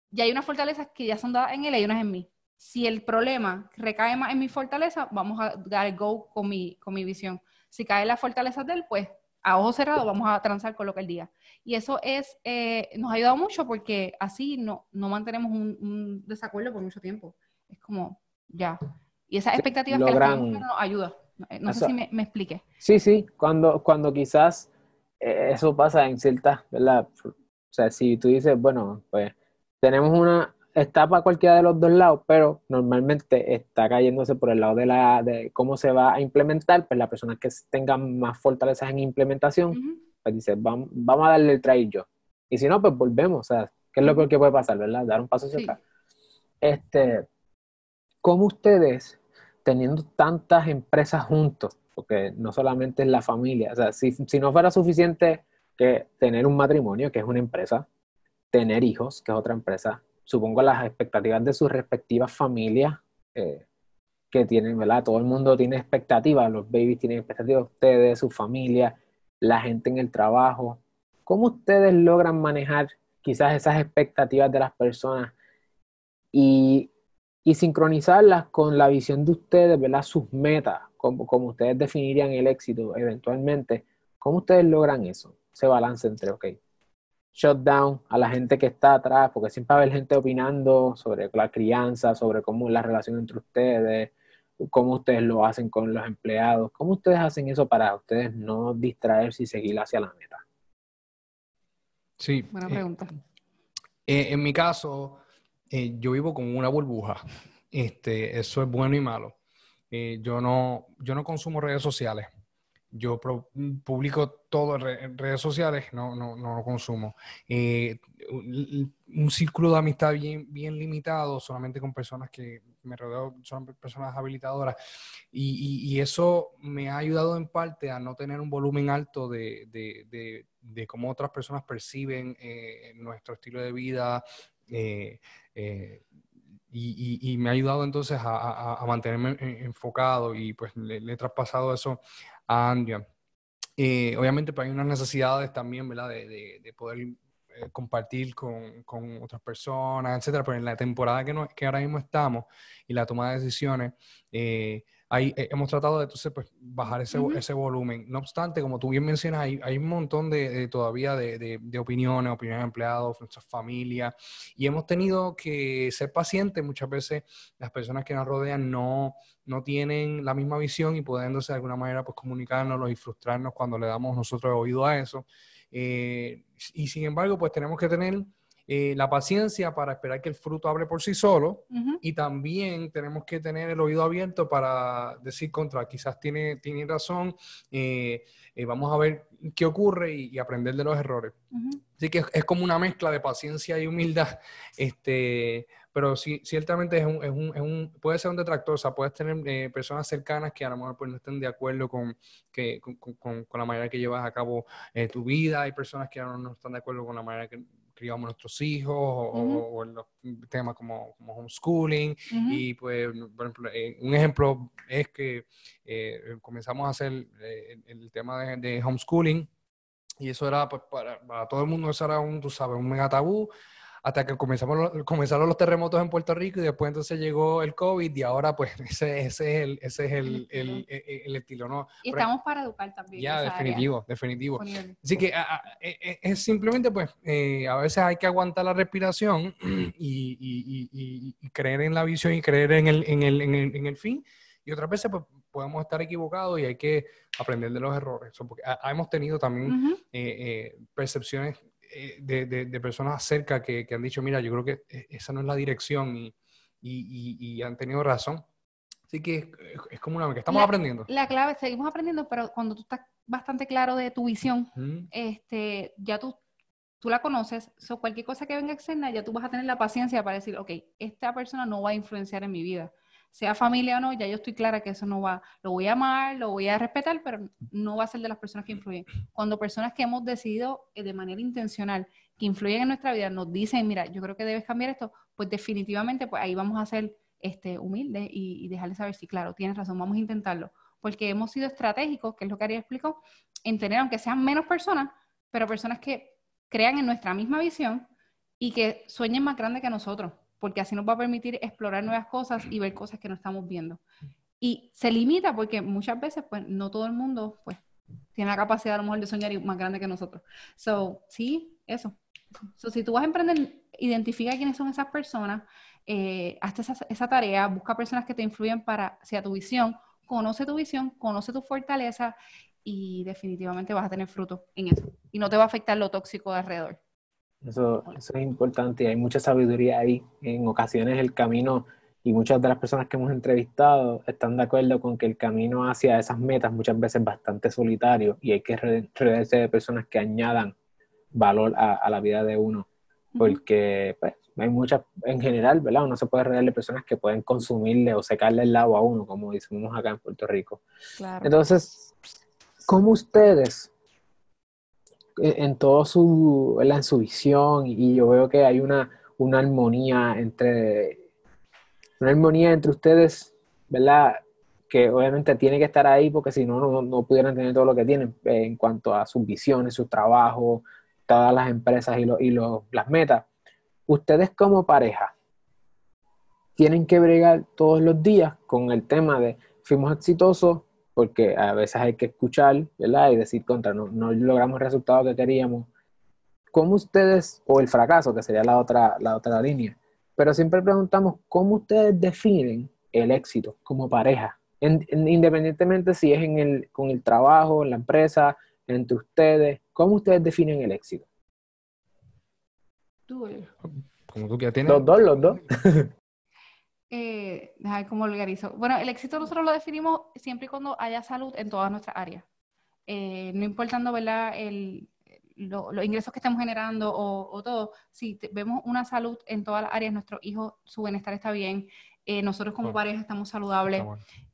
Ya hay unas fortalezas que ya son dadas en él y hay unas en mí. Si el problema recae más en mi fortaleza, vamos a dar go con mi, con mi visión. Si cae en la fortaleza de él, pues a ojos cerrados vamos a transar con lo que él diga. Y eso es, eh, nos ha ayudado mucho porque así no, no mantenemos un, desacuerdo por mucho tiempo. Es como, ya. Y esas expectativas que nos ayuda. No sé si me, me, explique. Sí, sí, cuando, cuando quizás eh, eso pasa en ciertas, ¿verdad? O sea, si tú dices, bueno, pues tenemos una, está para cualquiera de los dos lados, pero normalmente está cayéndose por el lado de, la, de cómo se va a implementar, pues las personas que tengan más fortalezas en implementación, pues dice, vamos, vamos a darle el try yo. Y si no, pues volvemos, o sea, ¿qué es lo que puede pasar, verdad? Dar un paso hacia atrás. Este, ¿cómo ustedes, teniendo tantas empresas juntos, porque no solamente es la familia, o sea, si, si no fuera suficiente que tener un matrimonio, que es una empresa, tener hijos, que es otra empresa, supongo las expectativas de sus respectivas familias eh, que tienen, ¿verdad? Todo el mundo tiene expectativas, los babies tienen expectativas, ustedes, su familia, la gente en el trabajo. ¿Cómo ustedes logran manejar quizás esas expectativas de las personas y, y sincronizarlas con la visión de ustedes, ¿verdad? Sus metas, como, como ustedes definirían el éxito eventualmente. ¿Cómo ustedes logran eso? Ese balance entre, ok, shutdown a la gente que está atrás, porque siempre va a haber gente opinando sobre la crianza, sobre cómo es la relación entre ustedes, cómo ustedes lo hacen con los empleados, cómo ustedes hacen eso para ustedes no distraerse y seguir hacia la meta. Sí. Buena pregunta. Eh, eh, en mi caso, eh, yo vivo con una burbuja. Este, eso es bueno y malo. yo, no, yo no consumo redes sociales yo publico todo en, redes sociales, no, no, no lo consumo. Eh, un, círculo de amistad bien, bien limitado, solamente con personas que me rodeo, son personas habilitadoras. Y, y, eso me ha ayudado en parte a no tener un volumen alto de, de, de, cómo otras personas perciben eh, nuestro estilo de vida. Eh, y, y, me ha ayudado entonces a, a, mantenerme enfocado y pues le, le, he traspasado eso Andrea. Eh, obviamente pues, hay unas necesidades también, ¿verdad? De, de, poder eh, compartir con, con, otras personas, etcétera. Pero en la temporada que, no, que ahora mismo estamos y la toma de decisiones, eh, eh, hemos tratado de entonces pues, bajar ese, ese, volumen. No obstante, como tú bien mencionas, hay, hay un montón de, todavía de, de, opiniones, opiniones de empleados, nuestras familias, y hemos tenido que ser pacientes. Muchas veces las personas que nos rodean no, no tienen la misma visión y pueden de alguna manera pues, comunicárnoslo y frustrarnos cuando le damos nosotros oído a eso. Eh, y sin embargo, pues tenemos que tener eh, la paciencia para esperar que el fruto hable por sí solo. Y también tenemos que tener el oído abierto para decir contra, quizás tiene, tiene razón, eh, eh, vamos a ver qué ocurre y, aprender de los errores. Así que es, como una mezcla de paciencia y humildad, este, pero sí, ciertamente es un, es un, es un puede ser un detractor, o sea, puedes tener personas cercanas que a lo mejor pues, no estén de acuerdo con, que, con, con, con la manera que llevas a cabo tu vida, hay personas que no, no están de acuerdo con la manera que criamos nuestros hijos o, en los temas como, como homeschooling. Y pues, por ejemplo, eh, un ejemplo es que eh, comenzamos a hacer eh, el, tema de, homeschooling. Y eso era, pues, para, para, todo el mundo, eso era un, tú sabes, un mega tabú hasta que comenzamos, comenzaron los terremotos en Puerto Rico y después entonces llegó el COVID y ahora pues ese, ese es, el, ese es el, el, el, estilo, ¿no? Y estamos para educar también. Ya, definitivo, definitivo. Así que e, e, es simplemente pues eh, a veces hay que aguantar la respiración y, y, y, creer en la visión y creer en el, en el, en el, en el fin. Y otras veces pues podemos estar equivocados y hay que aprender de los errores. porque hemos tenido también eh, eh, percepciones eh, de, de, personas cerca que, que, han dicho, mira, yo creo que e, esa no es la dirección y, y, y, han tenido razón. Así que es, como una que estamos aprendiendo. La clave, seguimos aprendiendo, pero cuando tú estás bastante claro de tu visión, este, ya tú, tú la conoces, so cualquier cosa que venga externa, ya tú vas a tener la paciencia para decir, ok, esta persona no va a influenciar en mi vida sea familia o no, ya yo estoy clara que eso no va, lo voy a amar, lo voy a respetar, pero no va a ser de las personas que influyen. Cuando personas que hemos decidido eh, de manera intencional que influyen en nuestra vida nos dicen, mira, yo creo que debes cambiar esto, pues definitivamente pues ahí vamos a ser este, humildes y, dejarles saber si, claro, tienes razón, vamos a intentarlo. Porque hemos sido estratégicos, que es lo que Ariel explicó, en tener, aunque sean menos personas, pero personas que crean en nuestra misma visión y que sueñen más grande que nosotros porque así nos va a permitir explorar nuevas cosas y ver cosas que no estamos viendo. Y se limita porque muchas veces, pues, no todo el mundo, pues, tiene la capacidad a lo mejor de soñar más grande que nosotros. So, sí, eso. So, si tú vas a emprender, identifica quiénes son esas personas, eh, hazte esa, tarea, busca personas que te influyen para, sea tu visión, conoce tu visión, conoce tu fortaleza y definitivamente vas a tener fruto en eso. Y no te va a afectar lo tóxico de alrededor. Eso, eso es importante y hay mucha sabiduría ahí. En ocasiones el camino, y muchas de las personas que hemos entrevistado están de acuerdo con que el camino hacia esas metas muchas veces es bastante solitario y hay que rodearse de personas que añadan valor a, la vida de uno. Porque pues, hay muchas, en general, ¿verdad? Uno se puede rodear de personas que pueden consumirle o secarle el lado a uno, como decimos acá en Puerto Rico. Entonces, ¿cómo ustedes en todo su, en su visión y yo veo que hay una, una armonía entre, una armonía entre ustedes, ¿verdad? Que obviamente tiene que estar ahí porque si no, no, pudieran tener todo lo que tienen en cuanto a sus visiones, su trabajo, todas las empresas y, y las metas. Ustedes como pareja tienen que bregar todos los días con el tema de fuimos exitosos, porque a veces hay que escuchar, ¿verdad? Y decir contra, no, no logramos el resultado que queríamos. ¿Cómo ustedes, o el fracaso, que sería la otra, la otra línea, pero siempre preguntamos, ¿cómo ustedes definen el éxito como pareja? independientemente si es en el, con el trabajo, en la empresa, entre ustedes, ¿cómo ustedes definen el éxito? Tú, como tú que tienes. Los dos, los dos. eh, cómo organizo. Bueno, el éxito nosotros lo definimos siempre y cuando haya salud en todas nuestras áreas. Eh, no importando, ¿verdad? El, los ingresos que estemos generando o, todo, si vemos una salud en todas las áreas, nuestros hijos, su bienestar está bien, eh, nosotros como pareja estamos saludables,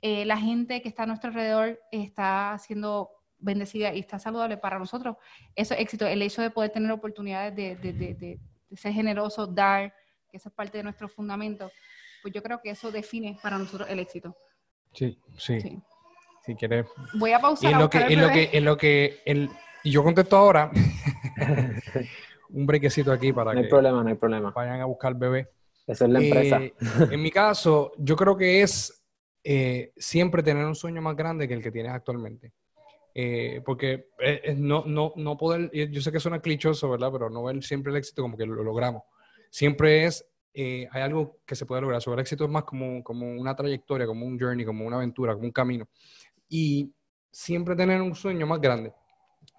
eh, la gente que está a nuestro alrededor está siendo bendecida y está saludable para nosotros, eso es éxito, el hecho de poder tener oportunidades de, de, de, de ser generoso, dar, que eso es parte de nuestro fundamento pues yo creo que eso define para nosotros el éxito. Sí, sí. Si quieres. Voy a pausar. Y en lo que, en lo que, en lo que, el, y yo contesto ahora. un brequecito aquí para que. No hay problema, no hay problema. Vayan a buscar bebé. Esa es la empresa. Eh, en mi caso, yo creo que es eh, siempre tener un sueño más grande que el que tienes actualmente. Eh, porque no, no, no poder, yo sé que suena clichoso, ¿verdad? Pero no ver siempre el éxito como que lo logramos. Siempre es eh, hay algo que se puede lograr. Sobre el éxito es más como, como una trayectoria, como un journey, como una aventura, como un camino. Y siempre tener un sueño más grande.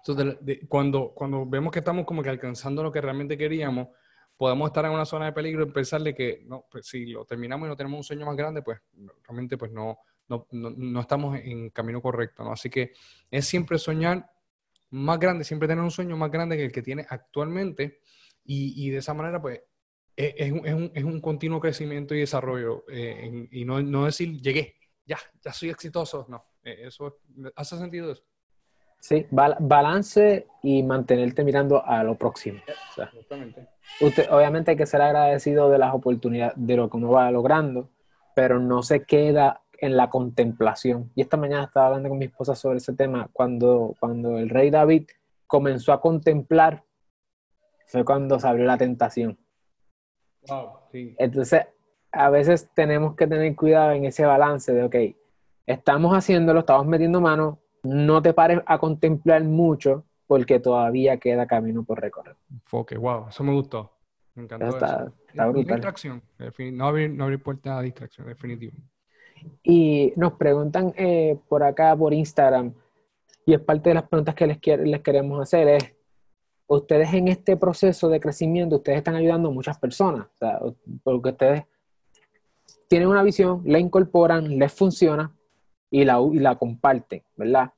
Entonces, cuando, cuando vemos que estamos como que alcanzando lo que realmente queríamos, podemos estar en una zona de peligro y pensarle que no, pues, si lo terminamos y no tenemos un sueño más grande, pues realmente pues no, no, no, no estamos en camino correcto. ¿no? Así que es siempre soñar más grande, siempre tener un sueño más grande que el que tiene actualmente y, de esa manera, pues, e, es, un, es, un, continuo crecimiento y desarrollo eh, y no, no, decir, llegué, ya, ya soy exitoso, no, eh, eso, ¿hace sentido eso? Sí, balance y mantenerte mirando a lo próximo. usted, obviamente hay que ser agradecido de las oportunidades, de lo que uno va logrando, pero no se queda en la contemplación. Y esta mañana estaba hablando con mi esposa sobre ese tema. Cuando, cuando el rey David comenzó a contemplar, fue cuando se abrió la tentación. Entonces, a veces tenemos que tener cuidado en ese balance de, ok, estamos haciéndolo, estamos metiendo mano, no te pares a contemplar mucho porque todavía queda camino por recorrer. Enfoque, wow, eso me gustó. Me encantó. Está, está brutal. Distracción, no abrir, no abrir puerta a distracción, definitivo. Y nos preguntan eh, por acá, por Instagram, y es parte de las preguntas que les, les queremos hacer, es, ustedes en este proceso de crecimiento, ustedes están ayudando a muchas personas, o sea, porque ustedes tienen una visión, la incorporan, les funciona, y la, y la comparten, ¿verdad?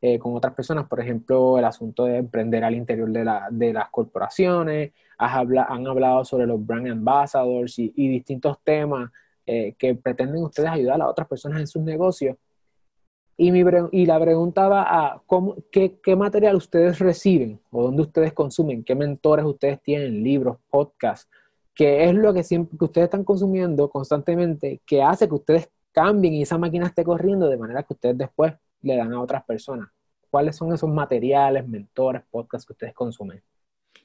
Eh, con otras personas, por ejemplo, el asunto de emprender al interior de, la, de las corporaciones, han hablado sobre los brand ambassadors y, y distintos temas eh, que pretenden ustedes ayudar a otras personas en sus negocios. Y, la preguntaba a cómo, qué, qué, material ustedes reciben o dónde ustedes consumen, qué mentores ustedes tienen, libros, podcasts, qué es lo que siempre que ustedes están consumiendo constantemente que hace que ustedes cambien y esa máquina esté corriendo de manera que ustedes después le dan a otras personas. ¿Cuáles son esos materiales, mentores, podcasts que ustedes consumen?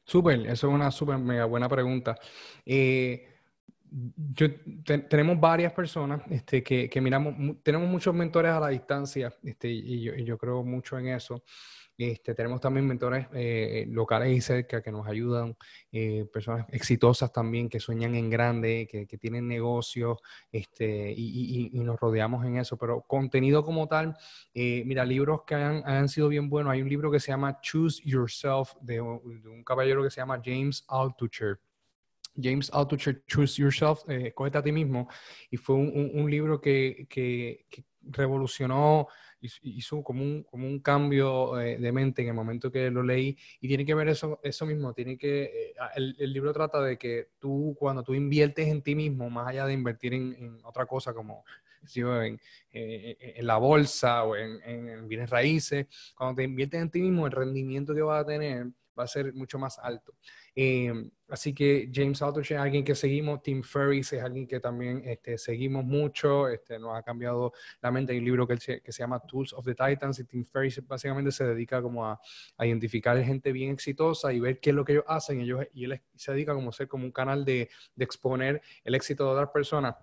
Súper, eso es una súper mega buena pregunta. Eh, yo, tenemos varias personas este, que, que, miramos, tenemos muchos mentores a la distancia este, y, yo, y yo creo mucho en eso. Este, tenemos también mentores eh, locales y cerca que nos ayudan, eh, personas exitosas también que sueñan en grande, que, tienen negocios este, y, nos rodeamos en eso. Pero contenido como tal, eh, mira, libros que han, sido bien buenos. Hay un libro que se llama Choose Yourself de, un caballero que se llama James Altucher. James Altucher, Choose Yourself, eh, a ti mismo, y fue un, libro que, que, que revolucionó hizo como un, como un cambio eh, de mente en el momento que lo leí y tiene que ver eso, eso mismo, tiene que, eh, el, el, libro trata de que tú cuando tú inviertes en ti mismo, más allá de invertir en, otra cosa como en, eh, en, la bolsa o en, en, bienes raíces, cuando te inviertes en ti mismo, el rendimiento que vas a tener va a ser mucho más alto. Eh, así que James Altucher es alguien que seguimos, Tim Ferriss es alguien que también este, seguimos mucho, este, nos ha cambiado la mente. Hay un libro que, se, que se llama Tools of the Titans y Tim Ferriss básicamente se dedica como a, a, identificar gente bien exitosa y ver qué es lo que ellos hacen. Ellos, y él se dedica como a ser como un canal de, de exponer el éxito de otras personas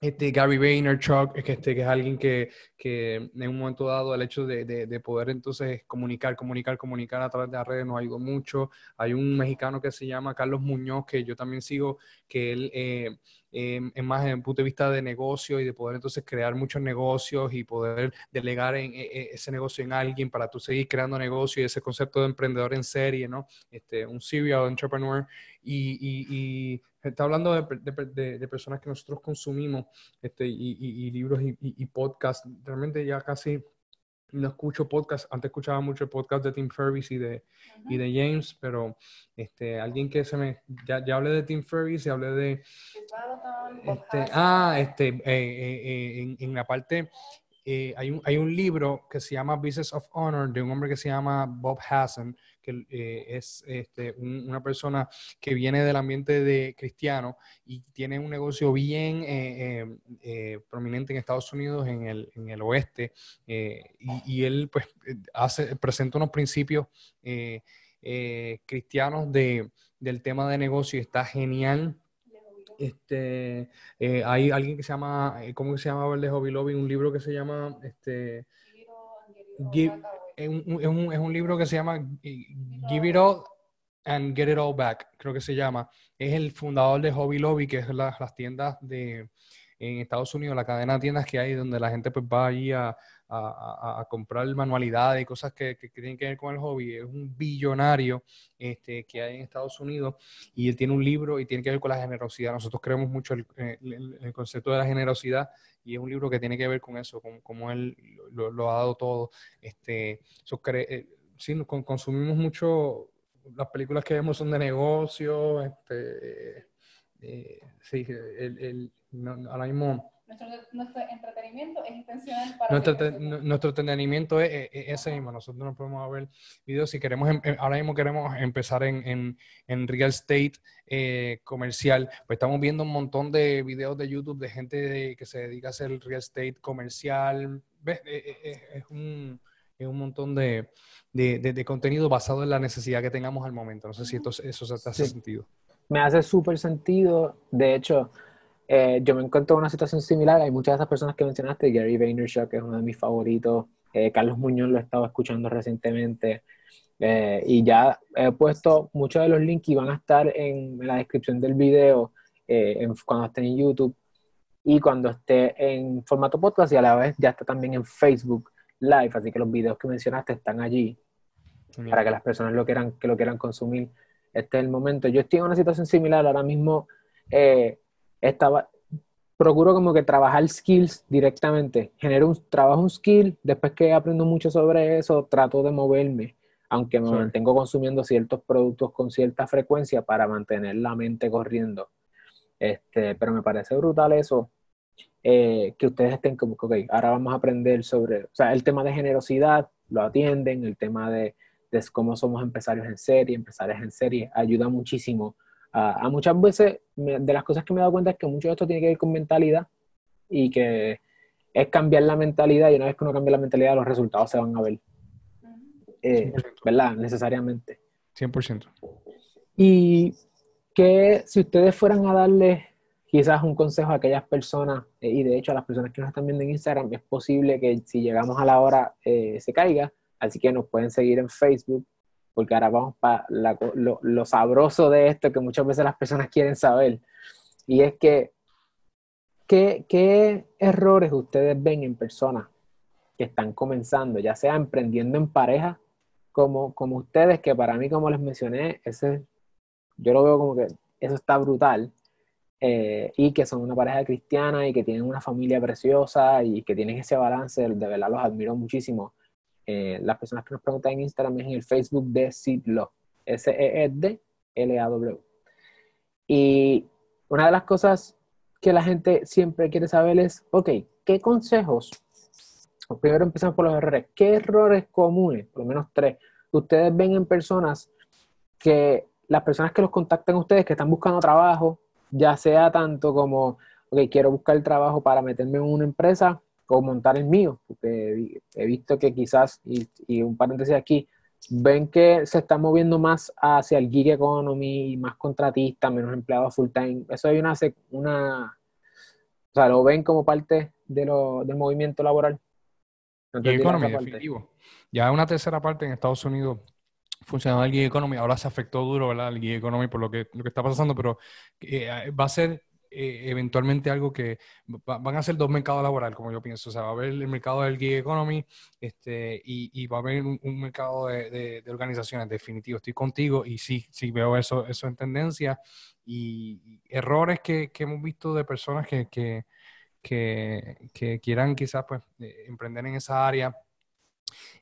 este Gary Vaynerchuk, que, este, que es alguien que, que, en un momento dado el hecho de, de, poder entonces comunicar, comunicar, comunicar a través de las redes nos ayudó mucho. Hay un mexicano que se llama Carlos Muñoz, que yo también sigo, que él eh, em, es más en el punto de vista de negocio y de poder entonces crear muchos negocios y poder delegar en, e, e, ese negocio en alguien para tú seguir creando negocio y ese concepto de emprendedor en serie, ¿no? Este, un serial entrepreneur y, y está hablando de, de, personas que nosotros consumimos este, y, y libros y, podcasts. Realmente ya casi no escucho podcast. Antes escuchaba mucho el podcast de Tim Ferriss y de, y de James, pero este, alguien que se me... Ya, ya hablé de Tim Ferriss y hablé de... Este, ah, este, eh, eh, eh, en, en, la parte... hay, un, hay un libro que se llama Business of Honor de un hombre que se llama Bob Hassan, que eh, es este, una persona que viene del ambiente de cristiano y tiene un negocio bien eh, eh, prominente en Estados Unidos, en el, en el oeste, y, él pues hace, presenta unos principios cristianos de, del tema de negocio y está genial. Este, hay alguien que se llama, ¿cómo se llama el de Hobby Lobby? Un libro que se llama, este, es un, es un, libro que se llama Give It All and Get It All Back, creo que se llama. Es el fundador de Hobby Lobby, que es las tiendas de en Estados Unidos, la cadena de tiendas que hay donde la gente pues va allí a, a, comprar manualidades y cosas que, que, tienen que ver con el hobby. Es un billonario este, que hay en Estados Unidos y él tiene un libro y tiene que ver con la generosidad. Nosotros creemos mucho el, el, concepto de la generosidad y es un libro que tiene que ver con eso, con cómo él lo, ha dado todo. Este, eso eh, sí, consumimos mucho, las películas que vemos son de negocio, este, eh, sí, el, el, ahora mismo nuestro, entretenimiento es intencional para... Nuestro, nuestro entretenimiento es, ese mismo. Nosotros no podemos ver videos. Si queremos, em, em, ahora mismo queremos empezar en, en, en real estate eh, comercial, pues estamos viendo un montón de videos de YouTube de gente que se dedica a hacer real estate comercial. ¿Ves? Eh, eh, es, un, es un montón de, de, de, contenido basado en la necesidad que tengamos al momento. No sé si esto, eso se hace sentido. Me hace súper sentido. De hecho, eh, yo me encuentro en una situación similar. Hay muchas de esas personas que mencionaste, Gary Vaynerchuk es uno de mis favoritos, eh, Carlos Muñoz lo he estado escuchando recientemente. Eh, y ya he puesto muchos de los links y van a estar en la descripción del video cuando esté en YouTube y cuando esté en formato podcast y a la vez ya está también en Facebook Live, así que los videos que mencionaste están allí para que las personas lo quieran, que lo quieran consumir. Este es el momento. Yo estoy en una situación similar ahora mismo. Eh, estaba, procuro como que trabajar skills directamente. Genero un trabajo, un skill, después que aprendo mucho sobre eso, trato de moverme, aunque me mantengo consumiendo ciertos productos con cierta frecuencia para mantener la mente corriendo. Este, pero me parece brutal eso, eh, que ustedes estén como que, ok, ahora vamos a aprender sobre, o sea, el tema de generosidad, lo atienden, el tema de, de cómo somos empresarios en serie, empresarios en serie, ayuda muchísimo a, muchas veces, de las cosas que me he dado cuenta es que mucho de esto tiene que ver con mentalidad y que es cambiar la mentalidad y una vez que uno cambia la mentalidad los resultados se van a ver. Eh, ¿Verdad? Necesariamente. 100%. Y que si ustedes fueran a darle quizás un consejo a aquellas personas, eh, y de hecho a las personas que nos están viendo en Instagram, es posible que si llegamos a la hora eh, se caiga, así que nos pueden seguir en Facebook, porque ahora vamos para lo, sabroso de esto que muchas veces las personas quieren saber. Y es que, ¿qué, errores ustedes ven en personas que están comenzando, ya sea emprendiendo en pareja, como, como ustedes, que para mí, como les mencioné, ese, yo lo veo como que eso está brutal. Eh, y que son una pareja cristiana y que tienen una familia preciosa y que tienen ese balance, de verdad los admiro muchísimo. Eh, las personas que nos preguntan en Instagram es en el Facebook de Sidlo, S-E-E-D-L-A-W. Y una de las cosas que la gente siempre quiere saber es, ok, ¿qué consejos? Primero empezamos por los errores. ¿Qué errores comunes, por lo menos tres, ustedes ven en personas que las personas que los contactan a ustedes, que están buscando trabajo, ya sea tanto como, ok, quiero buscar trabajo para meterme en una empresa, o montar el mío, porque he visto que quizás, y, un paréntesis aquí, ven que se está moviendo más hacia el gig economy, más contratista, menos empleados full time. Eso hay una, una o sea, lo ven como parte de lo, del movimiento laboral. gig economy, definitivo. Ya una tercera parte en Estados Unidos funcionaba el gig economy, ahora se afectó duro, ¿verdad? El gig economy por lo que, lo que está pasando, pero eh, va a ser eh, eventualmente algo que van a ser dos mercados laborales, como yo pienso. O sea, va a haber el mercado del gig economy este, y, va a haber un, mercado de, organizaciones. Definitivo, estoy contigo y sí, sí veo eso, eso en tendencia. Y, errores que, hemos visto de personas que, que, que quieran quizás pues, eh, emprender en esa área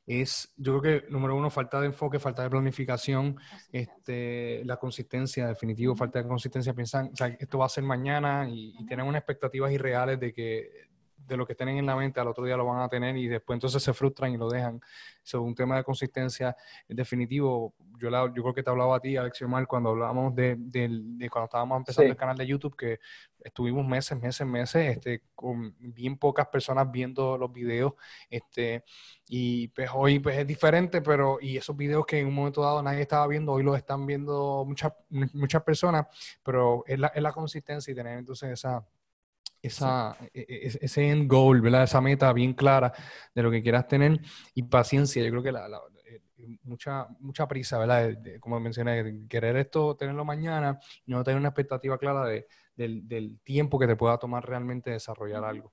es, yo creo que, número uno, falta de enfoque, falta de planificación, este, la consistencia, definitivo, falta de consistencia. Piensan, o sea, esto va a ser mañana y, y tienen unas expectativas irreales de que de lo que tienen en la mente al otro día lo van a tener y después entonces se frustran y lo dejan. Es un tema de consistencia definitivo. Yo, yo creo que te hablaba a ti, Mal, cuando hablábamos de, cuando estábamos empezando el canal de YouTube, que estuvimos meses, meses, meses, este, con bien pocas personas viendo los videos, este, y pues hoy pues es diferente, pero y esos videos que en un momento dado nadie estaba viendo, hoy los están viendo muchas, muchas personas, pero es la, es la consistencia y tener entonces esa esa, e, e, ese end goal, ¿verdad? Esa meta bien clara de lo que quieras tener y paciencia. Yo creo que la, eh, mucha, mucha prisa, ¿verdad? como mencioné, querer esto, tenerlo mañana y no tener una expectativa clara de, del, del, tiempo que te pueda tomar realmente desarrollar algo.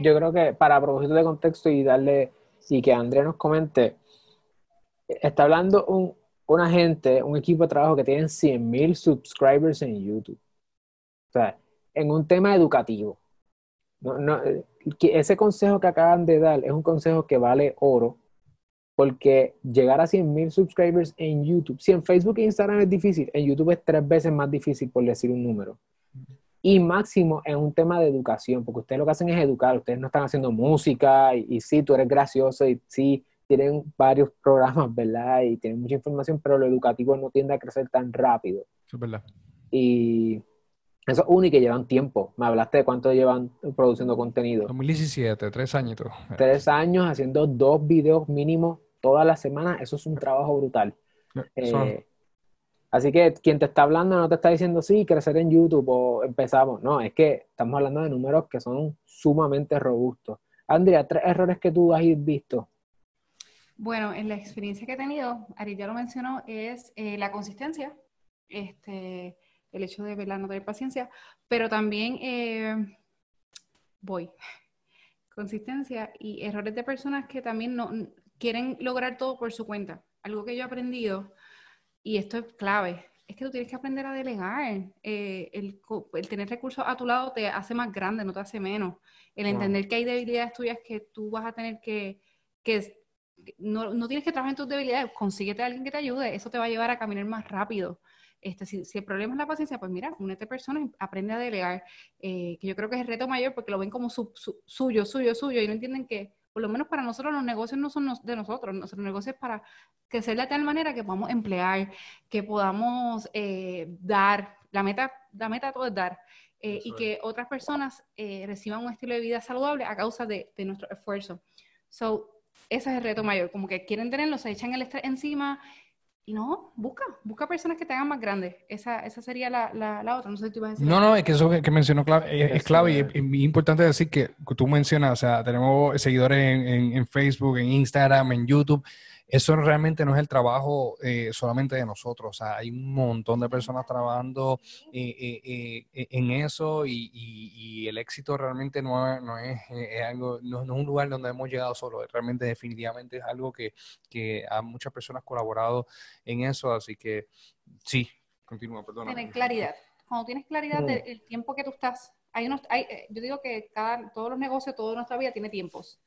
Yo creo que para propósito de contexto y darle, y que Andrea nos comente, está hablando un, una gente, un equipo de trabajo que tienen 100.000 subscribers en YouTube. O sea, en un tema educativo. No, no, ese consejo que acaban de dar es un consejo que vale oro porque llegar a 100.000 subscribers en YouTube, si en Facebook e Instagram es difícil, en YouTube es tres veces más difícil por decir un número. Y máximo es un tema de educación, porque ustedes lo que hacen es educar, ustedes no están haciendo música y, y sí, tú eres gracioso y sí, tienen varios programas, ¿verdad? Y tienen mucha información, pero lo educativo no tiende a crecer tan rápido. es verdad. Y eso es único que llevan tiempo. Me hablaste de cuánto llevan produciendo contenido. 2017, tres años. Tres años haciendo dos videos mínimos todas las semanas. Eso es un trabajo brutal. Eh, así que quien te está hablando no te está diciendo, sí, crecer en YouTube o empezamos. No, es que estamos hablando de números que son sumamente robustos. Andrea, tres errores que tú has visto. Bueno, en la experiencia que he tenido, Ari ya lo mencionó, es eh, la consistencia. Este, el hecho de ¿verdad? no tener paciencia, pero también eh, voy, consistencia y errores de personas que también no quieren lograr todo por su cuenta. Algo que yo he aprendido, y esto es clave, es que tú tienes que aprender a delegar. Eh, el, tener recursos a tu lado te hace más grande, no te hace menos. El entender que hay debilidades tuyas que tú vas a tener que, que no, no, tienes que trabajar en tus debilidades, consíguete a alguien que te ayude, eso te va a llevar a caminar más rápido. Este, si, el problema es la paciencia, pues mira, únete personas, aprende a delegar, eh, que yo creo que es el reto mayor porque lo ven como su, suyo, suyo, suyo, y no entienden que, por lo menos para nosotros, los negocios no son de nosotros, nuestros negocios es para crecer de tal manera que podamos emplear, que podamos eh, dar, la meta, la meta todo es dar, eh, y que otras personas reciban un estilo de vida saludable a causa de, de nuestro esfuerzo. So, ese es el reto mayor, como que quieren tenerlo, se echan el estrés encima y no, busca, busca personas que te hagan más grandes. Esa, esa sería la, la, otra. No sé si tú ibas a decir. No, no, es que eso que, mencionó clave, es, clave y es, importante decir que tú mencionas, o sea, tenemos seguidores en, en Facebook, en Instagram, en YouTube eso realmente no es el trabajo eh, solamente de nosotros, o sea, hay un montón de personas trabajando eh, eh, en eso y, el éxito realmente no, no es, algo, no, es un lugar donde hemos llegado solo, realmente definitivamente es algo que, que a muchas personas colaborado en eso, así que sí, continúa, perdona. Tener claridad, cuando tienes claridad del tiempo que tú estás hay unos, hay, yo digo que cada, todos los negocios, toda nuestra vida tiene tiempos.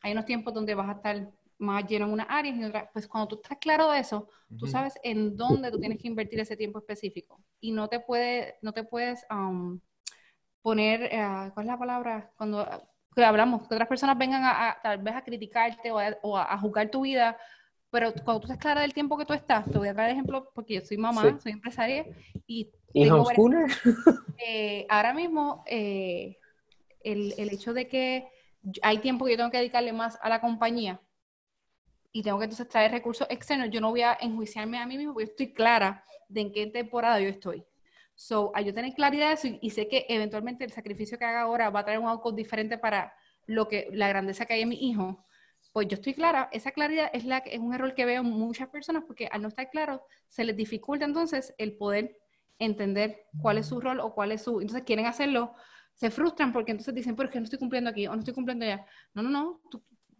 Hay unos tiempos donde vas a estar más lleno en una área y en otra. Pues cuando tú estás claro de eso, tú sabes en dónde tú tienes que invertir ese tiempo específico. Y no te, puede, no te puedes um, poner, eh, ¿cuál es la palabra? Cuando hablamos, que otras personas vengan a, tal vez a criticarte o, a, o a, juzgar tu vida, pero cuando tú estás clara del tiempo que tú estás, te voy a traer ejemplo porque yo soy mamá, soy empresaria y... ¿Y eh, ahora mismo, eh, el, el hecho de que hay tiempo que yo tengo que dedicarle más a la compañía, y tengo que entonces traer recursos externos, yo no voy a enjuiciarme a mí mismo porque estoy clara de en qué temporada yo estoy. So, a yo tener claridad de eso y, sé que eventualmente el sacrificio que haga ahora va a traer un outcome diferente para lo que la grandeza que hay en mi hijo, pues yo estoy clara, esa claridad es, la, es un error que veo muchas personas porque al no estar claro se les dificulta entonces el poder entender cuál es su rol o cuál es su... Entonces quieren hacerlo, se frustran porque entonces dicen, pero es no estoy cumpliendo aquí o no estoy cumpliendo allá. No, no, no,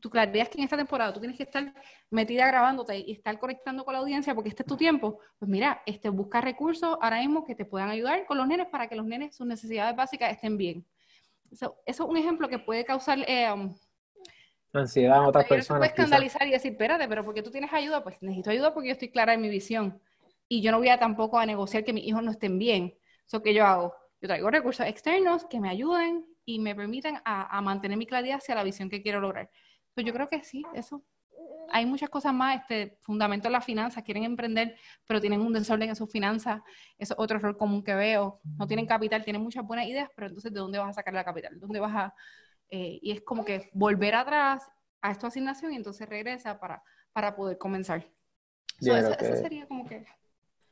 tu claridad es que en esta temporada tú tienes que estar metida grabándote y estar conectando con la audiencia porque este es tu tiempo, pues mira, este, busca recursos ahora mismo que te puedan ayudar con los nenes para que los nenes, sus necesidades básicas estén bien. eso es un ejemplo que puede causar... Eh, um, Ansiedad a otras personas. Puede escandalizar y decir, espérate, pero porque tú tienes ayuda? Pues necesito ayuda porque yo estoy clara en mi visión. Y yo no voy a tampoco a negociar que mis hijos no estén bien. Eso que yo hago. Yo traigo recursos externos que me ayuden y me permitan a, a mantener mi claridad hacia la visión que quiero lograr. Pues yo creo que sí, eso. Hay muchas cosas más, este fundamento de las finanzas, quieren emprender, pero tienen un desorden en sus finanzas, eso es otro error común que veo, no tienen capital, tienen muchas buenas ideas, pero entonces ¿de dónde vas a sacar la capital? ¿Dónde vas a...? Eh, y es como que volver atrás a esta asignación y entonces regresa para, para poder comenzar. eso, sería como que...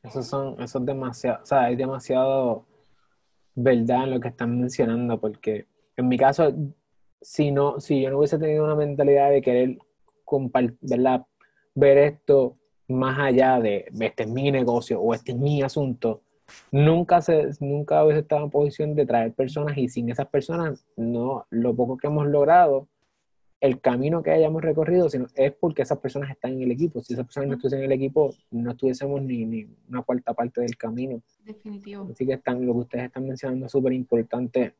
Eso son, eso es demasiado, o sea, hay demasiado verdad en lo que están mencionando, porque en mi caso, si, no, si yo no hubiese tenido una mentalidad de querer ¿verdad? ver esto más allá de este es mi negocio o este es mi asunto, nunca, se, nunca hubiese estado en posición de traer personas y sin esas personas, no, lo poco que hemos logrado, el camino que hayamos recorrido, sino es porque esas personas están en el equipo. Si esas personas no estuviesen en el equipo, no estuviésemos ni, ni una cuarta parte del camino. Definitivo. Así que están, lo que ustedes están mencionando es súper importante.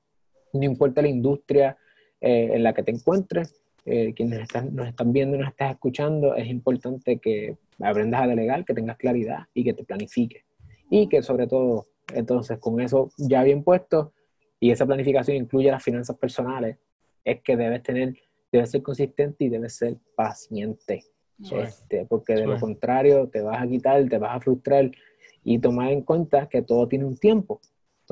No importa la industria, eh, en la que te encuentres, eh, quienes nos están viendo y nos estás escuchando, es importante que aprendas a delegar, que tengas claridad y que te planifiques. Y que sobre todo, entonces, con eso ya bien puesto, y esa planificación incluye las finanzas personales, es que debes tener, debes ser consistente y debes ser paciente. Este, porque de lo contrario te vas a quitar, te vas a frustrar y tomar en cuenta que todo tiene un tiempo.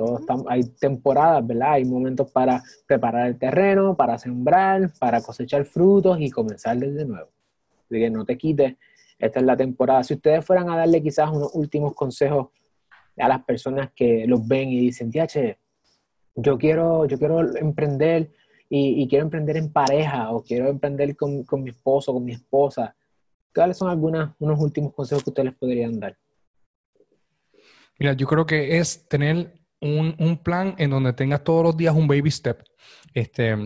Todo hay temporadas, ¿verdad? Hay momentos para preparar el terreno, para sembrar, para cosechar frutos y comenzar desde nuevo. Así que no te quites, esta es la temporada. Si ustedes fueran a darle quizás unos últimos consejos a las personas que los ven y dicen, che, yo quiero, yo quiero emprender y, quiero emprender en pareja o quiero emprender con, mi esposo, con mi esposa, ¿cuáles son algunos unos últimos consejos que ustedes podrían dar? Mira, yo creo que es tener un, un, plan en donde tengas todos los días un baby step. Este,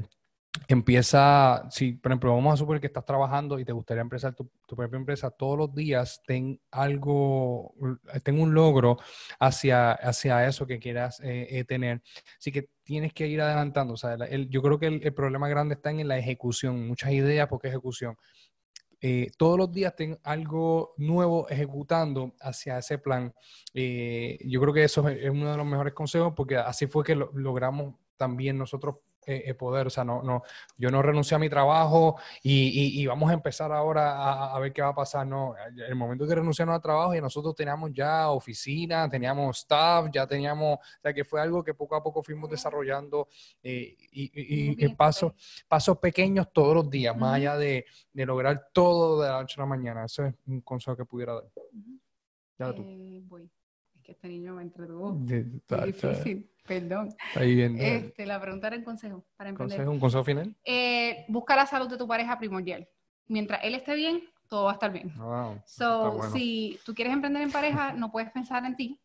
empieza, si por ejemplo vamos a suponer que estás trabajando y te gustaría empezar tu, tu propia empresa, todos los días ten algo, ten un logro hacia, hacia eso que quieras eh, eh, tener. Así que tienes que ir adelantando. O sea, el, yo creo que el, problema grande está en la ejecución. Muchas ideas porque ejecución. Eh, todos los días ten algo nuevo ejecutando hacia ese plan. Eh, yo creo que eso es, uno de los mejores consejos porque así fue que lo, logramos también nosotros eh, poder. O sea, no, no, yo no renuncié a mi trabajo y, y, vamos a empezar ahora a, ver qué va a pasar. No, el momento que renunciamos al trabajo y nosotros teníamos ya oficina, teníamos staff, ya teníamos, o sea, que fue algo que poco a poco fuimos desarrollando eh, y, y, pasos, pasos pequeños todos los días, más allá de, de, lograr todo de la noche a la mañana. Ese es un consejo que pudiera dar. Ya tú. Eh, voy. Que este niño me entretuvo. difícil. Perdón. Este, la pregunta era el consejo para emprender. ¿Un consejo final? Eh, busca la salud de tu pareja primordial. Mientras él esté bien, todo va a estar bien. so, si tú quieres emprender en pareja, no puedes pensar en ti.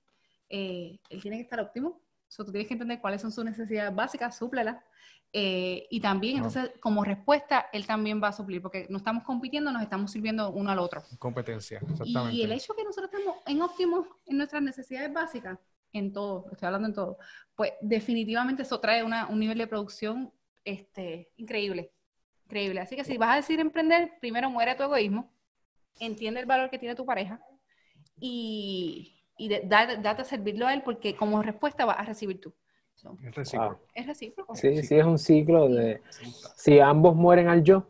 Eh, él tiene que estar óptimo. So, tú tienes que entender cuáles son sus necesidades básicas, súplelas. Eh, y también, entonces, como respuesta, él también va a suplir, porque no estamos compitiendo, nos estamos sirviendo uno al otro. Competencia, exactamente. Y el hecho que nosotros estemos en óptimo en nuestras necesidades básicas, en todo, estoy hablando en todo, pues definitivamente eso trae un nivel de producción este, increíble, increíble. Así que si vas a decir emprender, primero muere tu egoísmo, entiende el valor que tiene tu pareja y, y date, a servirlo a él porque como respuesta vas a recibir tú. Es recíproco. Es recíproco. Sí, sí, es un ciclo de, si ambos mueren al yo,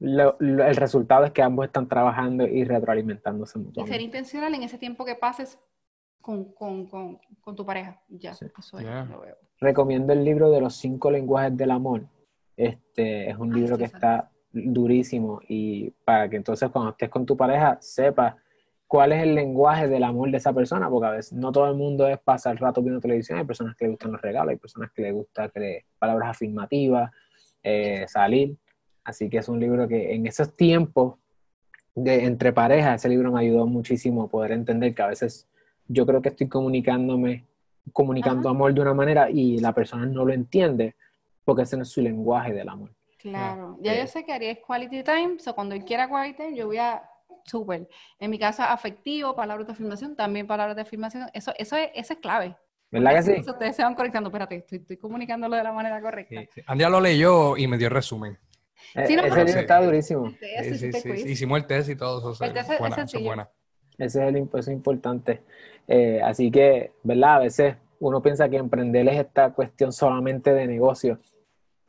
el resultado es que ambos están trabajando y retroalimentándose mutuamente. Y ser intencional en ese tiempo que pases con, con, con, tu pareja. Ya, eso es, lo veo. Recomiendo el libro de los cinco lenguajes del amor. Este es un libro que está durísimo y para que entonces cuando estés con tu pareja sepas cuál es el lenguaje del amor de esa persona, porque a veces no todo el mundo es pasar el rato viendo televisión, hay personas que le gustan los regalos, hay personas que le gustan palabras afirmativas, eh, salir. Así que es un libro que en esos tiempos de entre parejas, ese libro me ayudó muchísimo a poder entender que a veces yo creo que estoy comunicándome, comunicando amor de una manera y la persona no lo entiende porque ese no es su lenguaje del amor. Claro, ya yo sé que haría quality time, o cuando él quiera quality time, yo voy a súper. En mi casa, afectivo, palabras de afirmación, también palabras de afirmación, eso, eso, es, eso es clave. ¿Verdad que sí? ustedes se van conectando, espérate, estoy, estoy comunicándolo de la manera correcta. Sí, Andrea lo leyó y me dio el resumen. Eh, ese libro está durísimo. Sí, sí, sí, Hicimos el test y todo eso. El test es, buena, es buena. Ese es el impuesto importante. Eh, así que, ¿verdad? A veces uno piensa que emprender es esta cuestión solamente de negocio.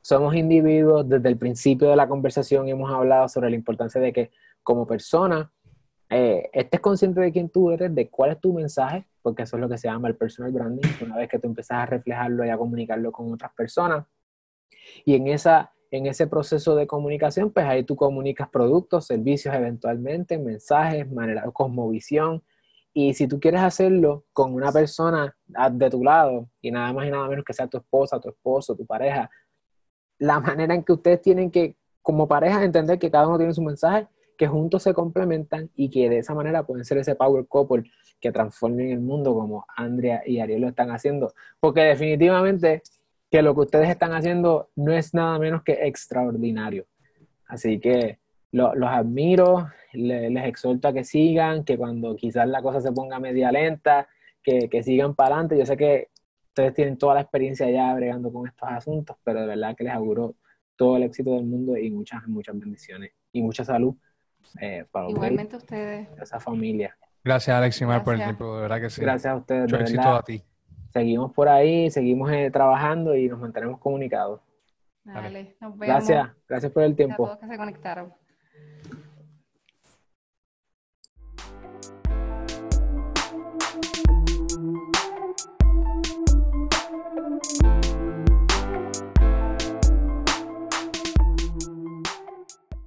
Somos individuos, desde el principio de la conversación hemos hablado sobre la importancia de que como persona eh, estés consciente de quién tú eres, de cuál es tu mensaje, porque eso es lo que se llama el personal branding, una vez que tú empiezas a reflejarlo y a comunicarlo con otras personas. Y en esa en ese proceso de comunicación, pues ahí tú comunicas productos, servicios eventualmente, mensajes, manera, cosmovisión. Y si tú quieres hacerlo con una persona de tu lado y nada más y nada menos que sea tu esposa, tu esposo, tu pareja, la manera en que ustedes tienen que, como pareja, entender que cada uno tiene su mensaje, que juntos se complementan y que de esa manera pueden ser ese power couple que transformen el mundo como Andrea y Ariel lo están haciendo. Porque definitivamente que lo que ustedes están haciendo no es nada menos que extraordinario. Así que los admiro, les exhorto a que sigan, que cuando quizás la cosa se ponga media lenta, que, que sigan para adelante. Yo sé que ustedes tienen toda la experiencia ya bregando con estos asuntos, pero de verdad que les auguro todo el éxito del mundo y muchas, muchas bendiciones y mucha salud eh, para Igualmente ustedes. Esa familia. Gracias, Alex y Mar, por el tiempo, de verdad que sí. Gracias a ustedes. Mucho éxito a ti. Seguimos por ahí, seguimos eh, trabajando y nos mantenemos comunicados. Dale, nos vemos. Gracias, gracias por el tiempo. A todos que se conectaron.